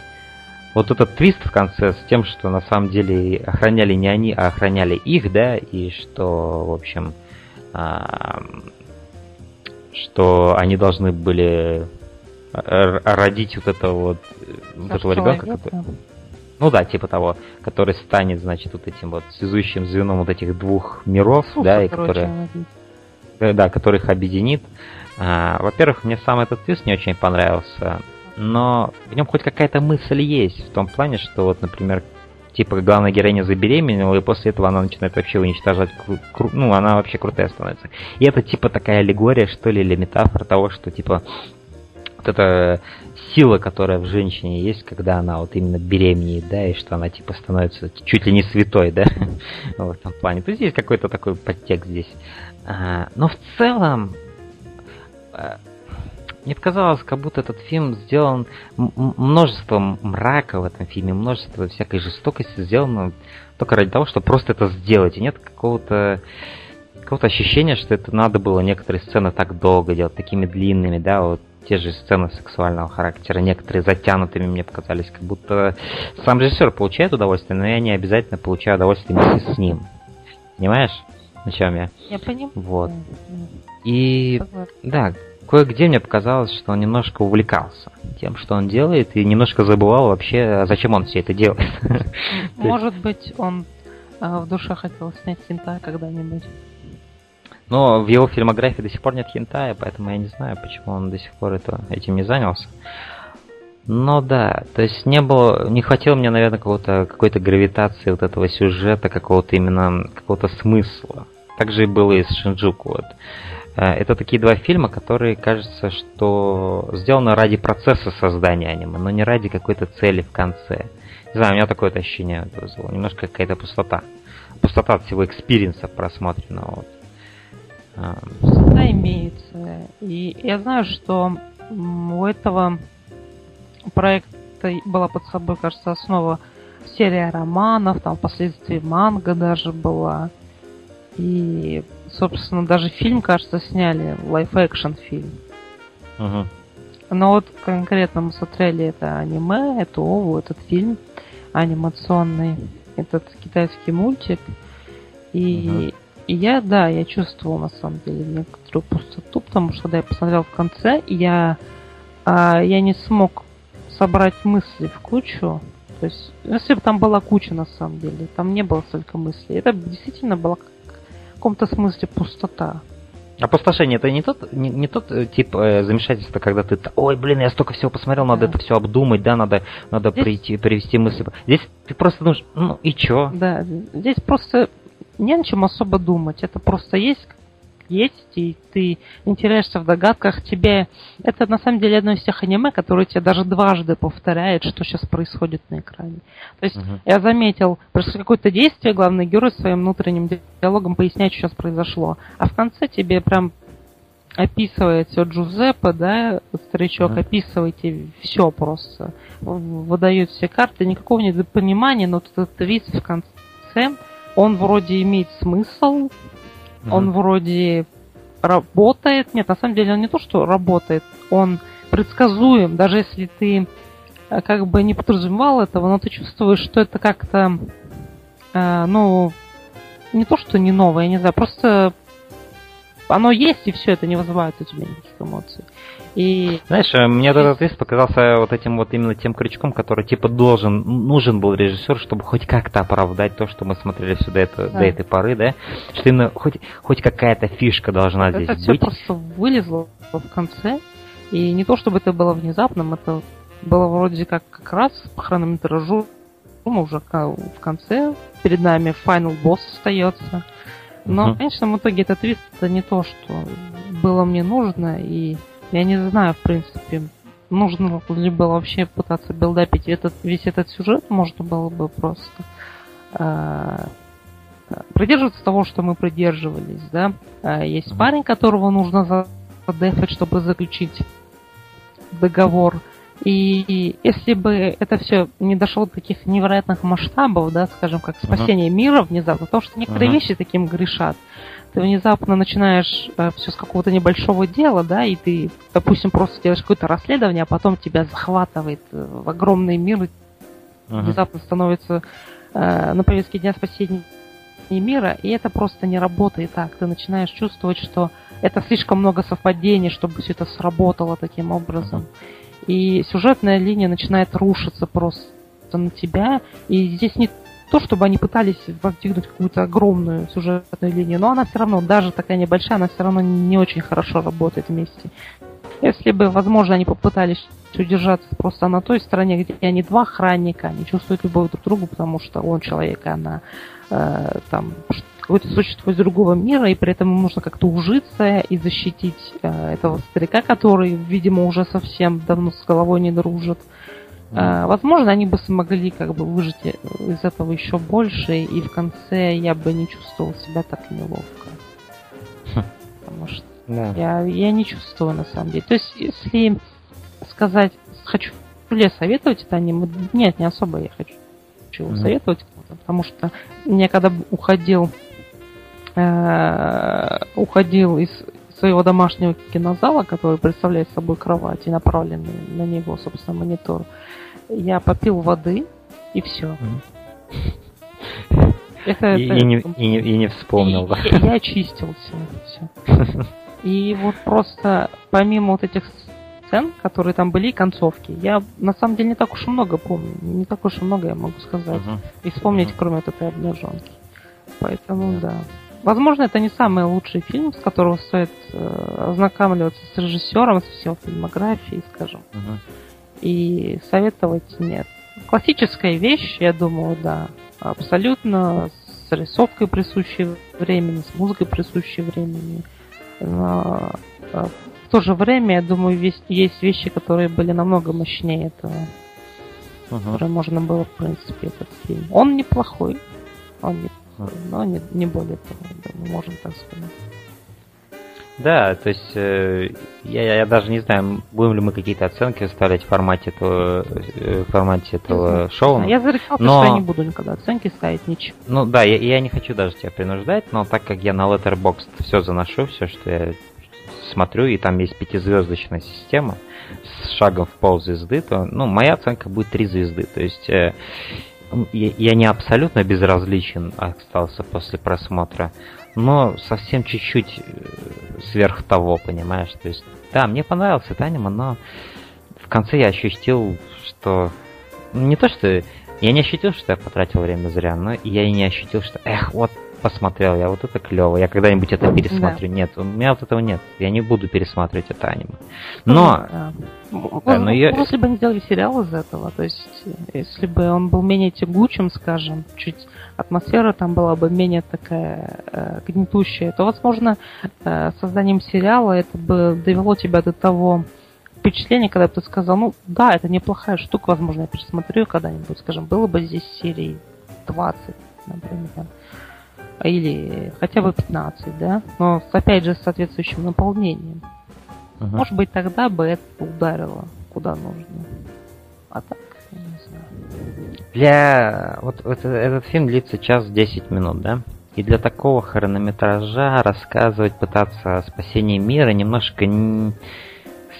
вот этот твист в конце с тем, что на самом деле охраняли не они, а охраняли их, да, и что, в общем, а, что они должны были родить вот этого вот, вот этого ребенка, который, ну да, типа того, который станет, значит, вот этим вот связующим звеном вот этих двух миров, Сука, да, и который, э, да, который их объединит. А, во-первых, мне сам этот твист не очень понравился но в нем хоть какая-то мысль есть, в том плане, что вот, например, типа главная героиня забеременела, и после этого она начинает вообще уничтожать, кру- ну, она вообще крутая становится. И это типа такая аллегория, что ли, или метафора того, что типа вот эта сила, которая в женщине есть, когда она вот именно беременеет, да, и что она типа становится чуть ли не святой, да, в этом плане. То есть есть какой-то такой подтекст здесь. А, но в целом а, мне показалось, как будто этот фильм сделан множество мрака в этом фильме, множество всякой жестокости сделано только ради того, чтобы просто это сделать. И нет какого-то какого-то ощущения, что это надо было некоторые сцены так долго делать, такими длинными, да, вот те же сцены сексуального характера, некоторые затянутыми мне показались, как будто сам режиссер получает удовольствие, но я не обязательно получаю удовольствие вместе с ним. Понимаешь, о чем я? Я понимаю. Вот. И да, кое-где мне показалось, что он немножко увлекался тем, что он делает, и немножко забывал вообще, зачем он все это делает. Может быть, он а, в душе хотел снять хентай когда-нибудь. Но в его фильмографии до сих пор нет хентая, поэтому я не знаю, почему он до сих пор это, этим не занялся. Но да, то есть не было, не хватило мне, наверное, какого-то, какой-то гравитации вот этого сюжета, какого-то именно, какого-то смысла. Так же и было и с Шинджуку. Вот. Э, это такие два фильма, которые, кажется, что сделаны ради процесса создания аниме, но не ради какой-то цели в конце. Не знаю, у меня такое ощущение вызвало. Немножко какая-то пустота. Пустота от всего experience'а просмотренного. Пустота имеется. И я знаю, что у этого проекта была под собой, кажется, основа серия романов, там впоследствии манга даже была. И собственно, даже фильм, кажется, сняли, live-action фильм. Угу. Но вот конкретно мы смотрели это аниме, эту OVA, этот фильм анимационный, этот китайский мультик. И, угу. и я, да, я чувствовал на самом деле некоторую пустоту, потому что когда я посмотрел в конце, я, а, я не смог собрать мысли в кучу. То есть, если бы там была куча на самом деле, там не было столько мыслей. Это действительно была каком-то смысле пустота. Опустошение это не тот, не, не тот э, тип э, замешательства, когда ты, ой, блин, я столько всего посмотрел, надо да. это все обдумать, да, надо, надо здесь... прийти, привести мысли. Здесь ты просто думаешь, ну и чё? Да, здесь просто не о чем особо думать. Это просто есть есть, и ты не теряешься в догадках. Тебе это на самом деле одно из тех аниме, которые тебе даже дважды повторяет, что сейчас происходит на экране. То есть uh-huh. я заметил, просто какое-то действие, главный герой своим внутренним диалогом поясняет, что сейчас произошло. А в конце тебе прям описывает все Джузеппе, да, старичок, uh-huh. описывайте все просто. Выдает все карты, никакого недопонимания, но этот твист в конце, он вроде имеет смысл, uh-huh. он вроде работает. Нет, на самом деле он не то, что работает, он предсказуем, даже если ты э, как бы не подразумевал этого, но ты чувствуешь, что это как-то, э, ну, не то, что не новое, я не знаю, просто оно есть, и все это не вызывает у тебя никаких эмоций. И... Знаешь, э, мне этот твист показался вот этим вот именно тем крючком, который типа должен, нужен был режиссер, чтобы хоть как-то оправдать то, что мы смотрели сюда это, да. до этой поры, да? Что именно хоть, хоть какая-то фишка должна это здесь все быть. просто вылезло в конце, и не то чтобы это было внезапным, это было вроде как как раз по хронометражу, ну, уже в конце перед нами final босс остается. Но, uh-huh. в конечном итоге этот твист это не то, что было мне нужно, и я не знаю, в принципе, нужно ли было вообще пытаться билдапить этот, весь этот сюжет, можно было бы просто э, придерживаться того, что мы придерживались, да. Э, есть парень, которого нужно задефать, чтобы заключить договор. И если бы это все не дошло до таких невероятных масштабов, да, скажем, как спасение uh-huh. мира внезапно, потому что некоторые uh-huh. вещи таким грешат. Ты внезапно начинаешь э, все с какого-то небольшого дела, да, и ты, допустим, просто делаешь какое-то расследование, а потом тебя захватывает э, в огромный мир, uh-huh. внезапно становится э, на повестке дня спасения мира, и это просто не работает так. Ты начинаешь чувствовать, что это слишком много совпадений, чтобы все это сработало таким образом. Uh-huh и сюжетная линия начинает рушиться просто на тебя. И здесь не то, чтобы они пытались воздвигнуть какую-то огромную сюжетную линию, но она все равно, даже такая небольшая, она все равно не очень хорошо работает вместе. Если бы, возможно, они попытались удержаться просто на той стороне, где они два охранника, они чувствуют любовь друг к другу, потому что он человек, а она э, там какое-то существо из другого мира, и при этом ему нужно как-то ужиться и защитить э, этого старика, который, видимо, уже совсем давно с головой не дружит. Э, возможно, они бы смогли как бы выжить из этого еще больше, и в конце я бы не чувствовал себя так неловко. Хм. Потому что да. я, я не чувствую на самом деле. То есть, если сказать, хочу ли советовать это аниме, нет, не особо я хочу, хочу mm-hmm. советовать, потому что мне когда уходил уходил из своего домашнего кинозала, который представляет собой кровать и направленный на него, собственно, монитор, я попил воды и все. Это, и, это... И, не, и, не, и не вспомнил, и? Я, я очистился. Все. И вот просто помимо вот этих сцен, которые там были, и концовки, я на самом деле не так уж и много помню. Не так уж и много я могу сказать. Uh-huh. И вспомнить, uh-huh. кроме вот этой обнаженки. Поэтому yeah. да. Возможно, это не самый лучший фильм, с которого стоит э, ознакомливаться с режиссером, с его фильмографией, скажем. Uh-huh. И советовать нет. Классическая вещь, я думаю, да, абсолютно с рисовкой присущей времени, с музыкой присущей времени. Но э, в то же время, я думаю, есть, есть вещи, которые были намного мощнее этого. Uh-huh. Которые можно было, в принципе, этот фильм. Он неплохой. Он неплохой но не, не более того, мы можем так сказать. Да, то есть э, я, я даже не знаю, будем ли мы какие-то оценки ставить в формате этого, э, в формате этого mm шоу. Я зарекался, но... что я не буду никогда оценки ставить ничего. Ну да, я, я не хочу даже тебя принуждать, но так как я на Letterboxd все заношу, все, что я смотрю, и там есть пятизвездочная система с шагом в пол звезды, то ну, моя оценка будет три звезды. То есть э, я не абсолютно безразличен остался после просмотра, но совсем чуть-чуть э, сверх того, понимаешь? То есть, да, мне понравился это аниме, но в конце я ощутил, что... Не то, что... Я не ощутил, что я потратил время зря, но я и не ощутил, что, эх, вот посмотрел, я вот это клево, я когда-нибудь это пересмотрю. Да. Нет, у меня вот этого нет. Я не буду пересматривать это аниме. Но... Да. Да, но я... Если бы они сделали сериал из этого, то есть если бы он был менее тягучим, скажем, чуть атмосфера там была бы менее такая э, гнетущая, то, возможно, э, созданием сериала это бы довело тебя до того впечатления, когда бы ты сказал, ну да, это неплохая штука, возможно, я пересмотрю когда-нибудь, скажем, было бы здесь серии 20, например, или хотя бы 15, да, но опять же с соответствующим наполнением. Uh-huh. Может быть, тогда бы это ударило куда нужно. А так, я не знаю. Для... Вот, вот этот фильм длится час 10 минут, да? И для такого хронометража рассказывать, пытаться о спасении мира немножко не...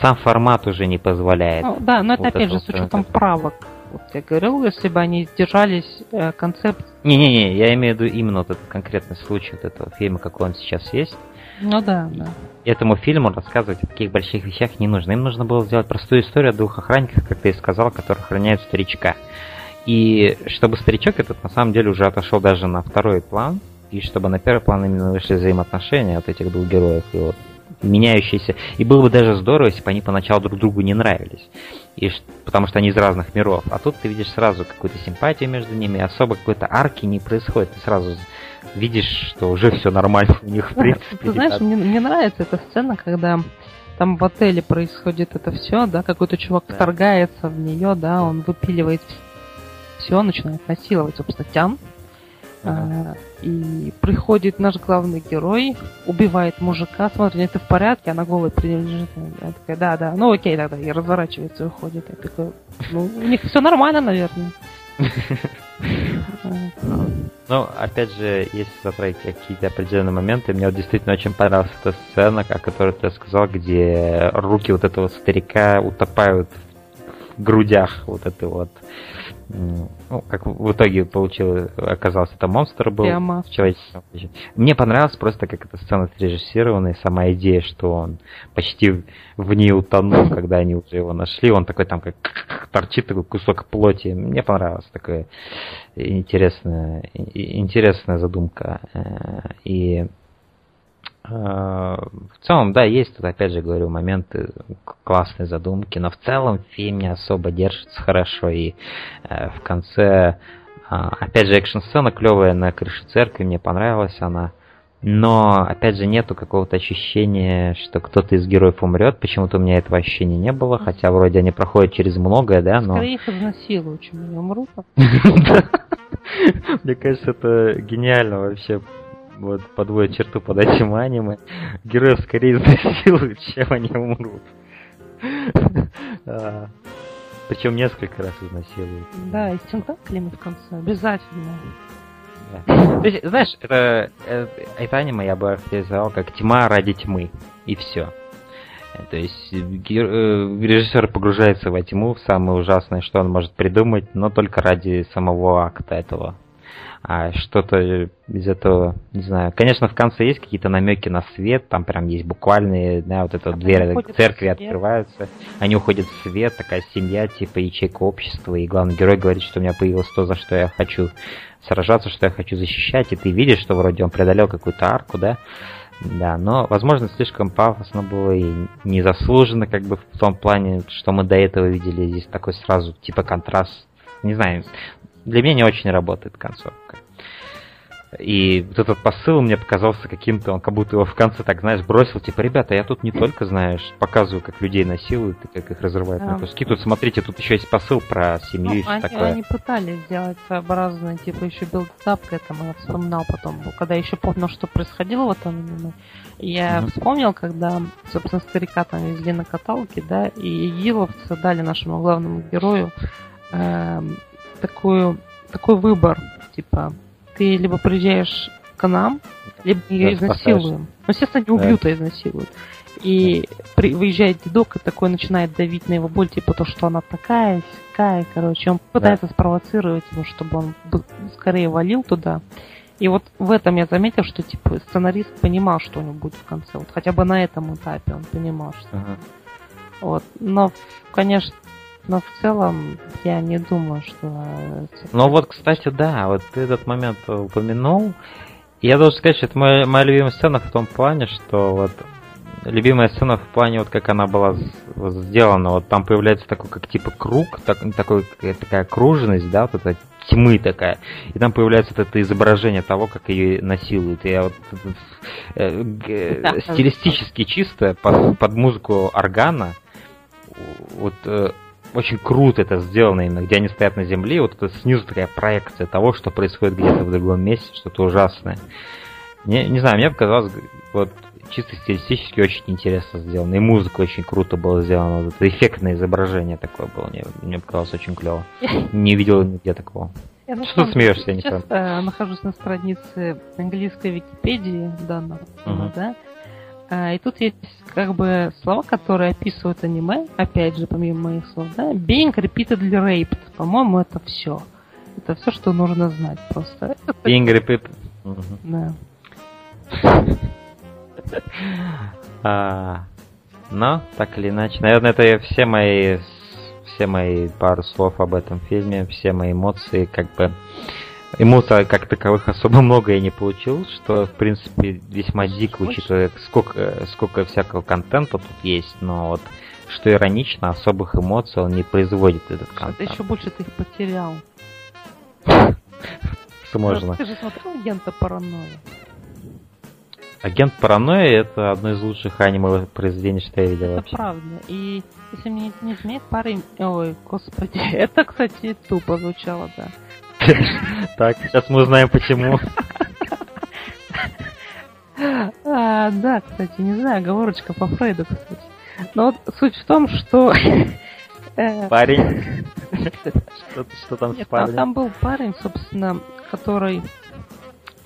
сам формат уже не позволяет. Ну, да, но это вот опять же с учетом правок вот я говорил, если бы они держались э, концепт... Не-не-не, я имею в виду именно вот этот конкретный случай вот этого фильма, какой он сейчас есть. Ну да, да. Этому фильму рассказывать о таких больших вещах не нужно. Им нужно было сделать простую историю о двух охранниках, как ты и сказал, которые охраняют старичка. И чтобы старичок этот на самом деле уже отошел даже на второй план, и чтобы на первый план именно вышли взаимоотношения от этих двух героев. И вот меняющиеся. И было бы даже здорово, если бы они поначалу друг другу не нравились. И, потому что они из разных миров. А тут ты видишь сразу какую-то симпатию между ними, особо какой-то арки не происходит. Ты сразу видишь, что уже все нормально у них в принципе. Ты знаешь, мне, мне нравится эта сцена, когда там в отеле происходит это все, да, какой-то чувак да. вторгается в нее, да, он выпиливает все, начинает насиловать, собственно, Тян. А, и приходит наш главный герой, убивает мужика, смотрит, это в порядке, она голой прилежит. Я такая, да, да, ну окей тогда, и разворачивается и уходит. Я такой, ну, у них все нормально, наверное. Ну, опять же, если затронуть какие-то определенные моменты, мне вот действительно очень понравилась эта сцена, о которой ты сказал, где руки вот этого старика утопают в грудях вот этой вот ну, как в итоге получилось, оказалось, это монстр был Прямо. в человеческом Мне понравилось просто, как эта сцена срежиссирована, и сама идея, что он почти в ней утонул, когда они уже его нашли. Он такой там как торчит такой кусок плоти. Мне понравилась такая интересная, интересная задумка. Э, и в целом, да, есть тут, опять же, говорю, моменты классной задумки, но в целом фильм не особо держится хорошо, и э, в конце, э, опять же, экшн-сцена клевая на крыше церкви, мне понравилась она, но, опять же, нету какого-то ощущения, что кто-то из героев умрет, почему-то у меня этого ощущения не было, хотя вроде они проходят через многое, да, но... Скорее их изнасилуют, чем они умрут. Мне кажется, это гениально вообще вот подводит черту под этим аниме, героев скорее изнасилуют, чем они умрут. А, Причем несколько раз изнасилуют. Да, и тентаклями в конце, обязательно. То есть, знаешь, это, это, это аниме я бы характеризовал как тьма ради тьмы. И все. То есть э, режиссер погружается во тьму, в самое ужасное, что он может придумать, но только ради самого акта этого а что-то из этого, не знаю. Конечно, в конце есть какие-то намеки на свет, там прям есть буквальные, да, вот эта дверь к церкви открываются, они уходят в свет, такая семья, типа ячейка общества, и главный герой говорит, что у меня появилось то, за что я хочу сражаться, что я хочу защищать, и ты видишь, что вроде он преодолел какую-то арку, да, да, но, возможно, слишком пафосно было и незаслуженно, как бы в том плане, что мы до этого видели здесь такой сразу, типа, контраст. Не знаю, для меня не очень работает концовка. И вот этот посыл мне показался каким-то, он как будто его в конце, так знаешь, бросил, типа, ребята, я тут не только, знаешь, показываю, как людей насилуют и как их разрывают да. на куски. Тут, смотрите, тут еще есть посыл про семью ну, и они, такое. Они пытались сделать своеобразный, типа, еще build-up к этому, я вспоминал потом, когда еще понял, что происходило в этом аниме. Я mm-hmm. вспомнил, когда, собственно, старика там везли на каталке, да, и Еловцы дали нашему главному герою э, такую, такой выбор, типа, ты либо приезжаешь к нам, либо ее да, изнасилуем. Ну, естественно, не убьют, да. а изнасилуют. И при, выезжает дедок и такой начинает давить на его боль, типа то, что она такая, такая, короче. Он пытается да. спровоцировать его, чтобы он скорее валил туда. И вот в этом я заметил, что типа сценарист понимал, что у него будет в конце. Вот хотя бы на этом этапе он понимал, что. Ага. Вот. Но, конечно, но в целом я не думаю, что... Ну вот, кстати, да, вот ты этот момент упомянул, Я должен сказать, что это моя, моя любимая сцена в том плане, что вот любимая сцена в плане, вот как она была сделана, вот там появляется такой, как типа круг, так, такой, такая круженность, да, вот эта тьмы такая, и там появляется вот это изображение того, как ее насилуют. И я вот э, э, стилистически чисто под, под музыку органа, вот э, очень круто это сделано именно, где они стоят на земле, вот это снизу такая проекция того, что происходит где-то в другом месте, что-то ужасное. Не, не знаю, мне показалось, вот чисто стилистически очень интересно сделано. И музыка очень круто была сделана. Вот это эффектное изображение такое было. Мне, мне показалось очень клево. Не видел нигде такого. Я Что ты смеешься, я Сейчас э, нахожусь на странице английской Википедии данного, uh-huh. да? А, и тут есть как бы слова, которые описывают аниме, опять же, помимо моих слов, да? Being repeatedly raped. По-моему, это все. Это все, что нужно знать просто. Being repeated. Да. А, но, так или иначе, наверное, это все мои все мои пару слов об этом фильме, все мои эмоции, как бы эмоций как таковых особо много я не получил, что в принципе весьма дико, учитывая сколько, сколько всякого контента тут есть, но вот что иронично, особых эмоций он не производит этот контент. Это еще больше ты их потерял. Возможно. Ты же смотрел агента паранойя? Агент Паранойя это одно из лучших аниме произведений, что я видел это вообще. правда. И если мне не изменяет парень... Ой, господи, это, кстати, тупо звучало, да. Так, сейчас мы узнаем почему. А, да, кстати, не знаю, оговорочка по Фрейду, кстати. Но вот суть в том, что... Э, парень? Что, что там Нет, с парнем? Там был парень, собственно, который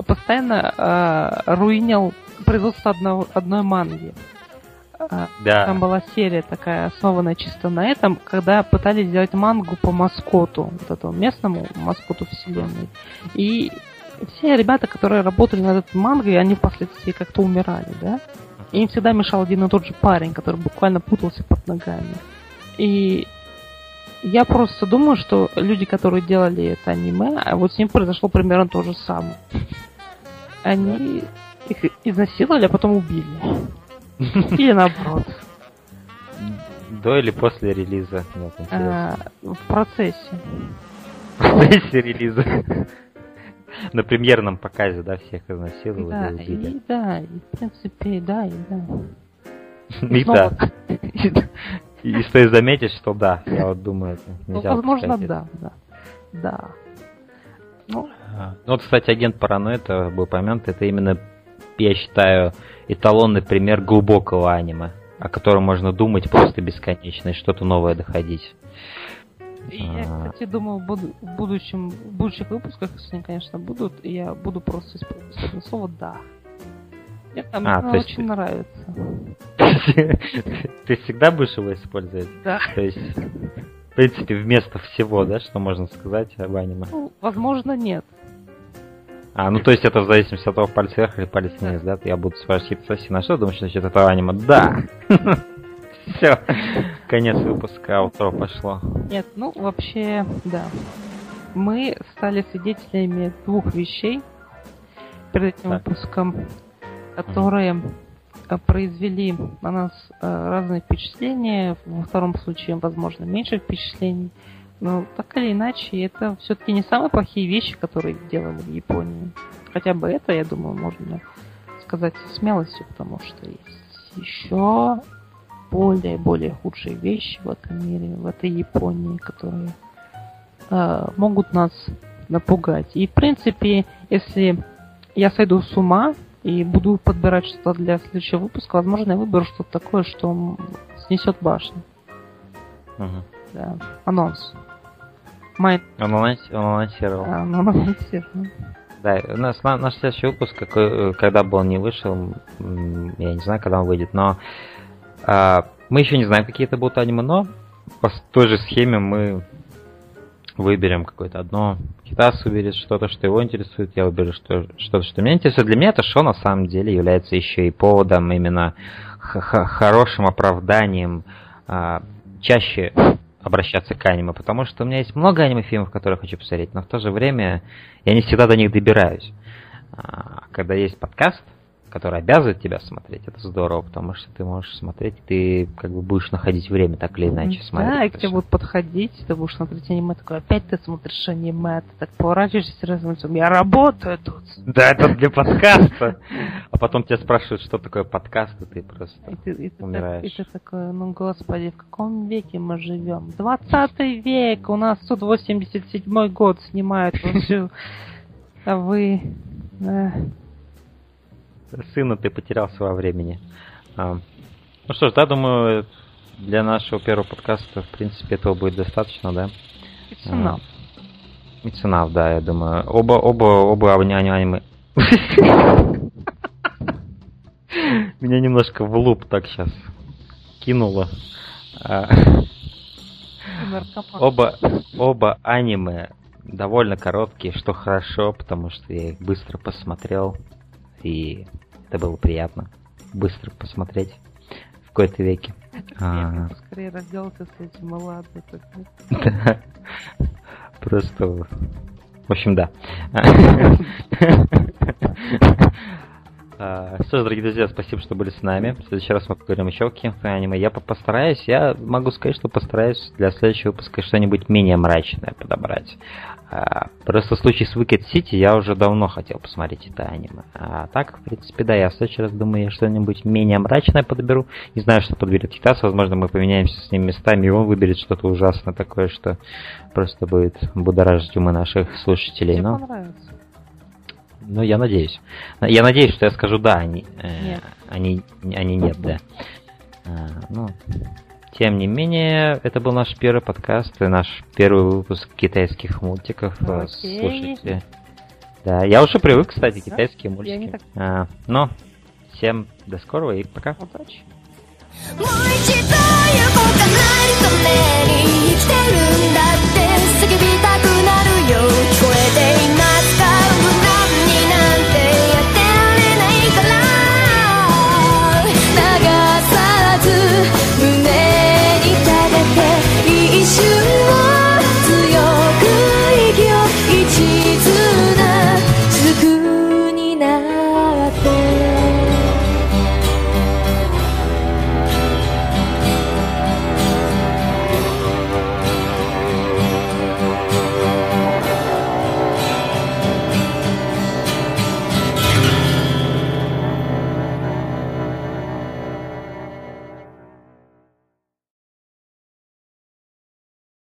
постоянно э, руинил производство одного, одной манги. А, да. Там была серия такая, основанная чисто на этом, когда пытались сделать мангу по маскоту, вот этому местному маскоту вселенной. И все ребята, которые работали над этой мангой, они впоследствии как-то умирали, да? И им всегда мешал один и тот же парень, который буквально путался под ногами. И я просто думаю, что люди, которые делали это аниме, а вот с ним произошло примерно то же самое. Они их изнасиловали, а потом убили. Или наоборот. До или после релиза? А, в процессе. В процессе релиза. На премьерном показе, да, всех изнасиловали да, и убили. И, да, и в принципе, да, и да. И, да. И стоит заметить, что да, я вот думаю, это ну, Возможно, да, да. Да. Ну, ну вот, кстати, агент параноид был упомянут, это именно, я считаю, эталонный пример глубокого аниме, о котором можно думать просто бесконечно и что-то новое доходить. Я, а. кстати, думаю, буду, в будущем, в будущих выпусках, если они, конечно, будут, я буду просто использовать слово «да». Мне там а, то очень нравится. Ты всегда будешь его использовать? Да. То есть, в принципе, вместо всего, да, что можно сказать об аниме? Ну, возможно, нет. А, ну то есть это в зависимости от того, палец вверх или палец вниз, да? Я буду спрашивать соси на что, думаешь, насчет этого аниме? Да! Все, конец выпуска, аутро пошло. Нет, ну вообще, да. Мы стали свидетелями двух вещей перед этим так. выпуском, которые mm-hmm. произвели на нас э, разные впечатления. Во втором случае, возможно, меньше впечатлений. Но так или иначе, это все-таки не самые плохие вещи, которые делали в Японии. Хотя бы это, я думаю, можно сказать со смелостью, потому что есть еще более более худшие вещи в этом мире, в этой Японии, которые э, могут нас напугать. И в принципе, если я сойду с ума и буду подбирать что-то для следующего выпуска, возможно, я выберу что-то такое, что снесет башню. Uh-huh. Да. Анонс. Май... Он, анонсировал. Да, он анонсировал. Да, у нас на, наш следующий выпуск, какой, э, когда бы он не вышел, я не знаю, когда он выйдет, но а, мы еще не знаем, какие это будут аниме, но по той же схеме мы выберем какое-то одно. Китас выберет что-то, что его интересует, я выберу что, что-то, что меня интересует. Для меня это шоу на самом деле является еще и поводом, именно хорошим оправданием а, чаще обращаться к аниме, потому что у меня есть много аниме-фильмов, которые я хочу посмотреть, но в то же время я не всегда до них добираюсь. А, когда есть подкаст, который обязывает тебя смотреть, это здорово, потому что ты можешь смотреть, ты как бы будешь находить время так или иначе смотреть. Да, и к тебе будут подходить, ты будешь смотреть аниме, такой, опять ты смотришь аниме, ты так поворачиваешься сразу, я работаю тут. Да, это для подкаста. А потом тебя спрашивают, что такое подкаст, и ты просто И ты, и ты, так- умираешь. и ты такой, ну господи, в каком веке мы живем? 20 век, у нас тут 87 год снимают всю. А вы... Сына ты потерялся во времени. А, Ну что ж, да, думаю, для нашего первого подкаста, в принципе, этого будет достаточно, да? И цена, да, я думаю. Оба, оба, оба ани- ани- аниме. Меня немножко в луп так сейчас кинуло. А. Оба, оба аниме довольно короткие, что хорошо, потому что я их быстро посмотрел, и это было приятно. Быстро посмотреть в какой-то веке. А, Скорее разделаться с этим, и ладно. Да. Просто... В общем, да. А, Что ж, дорогие друзья, спасибо, что были с нами. В следующий раз мы поговорим еще о каких-то аниме. Я по- постараюсь, я могу сказать, что постараюсь для следующего выпуска что-нибудь менее мрачное подобрать. А, Просто в случае с Wicked City я уже давно хотел посмотреть это аниме. А так, в принципе, да, я в следующий раз думаю, я что-нибудь менее мрачное подберу. Не знаю, что подберет Китас, возможно, мы поменяемся с ним местами, и он выберет что-то ужасное такое, что просто будет будоражить умы наших слушателей. Мне Но, понравится. Ну, я надеюсь. Я надеюсь, что я скажу да, а они, они, э, а они нет, да. А, ну, тем не менее, это был наш первый подкаст, наш первый выпуск китайских мультиков. Э, Окей. Слушайте. Да, я уже привык, кстати, Все? китайские мультики. Так... А, но всем до скорого и пока. Удачи. もう一度行こうかないとねに生きてるんだって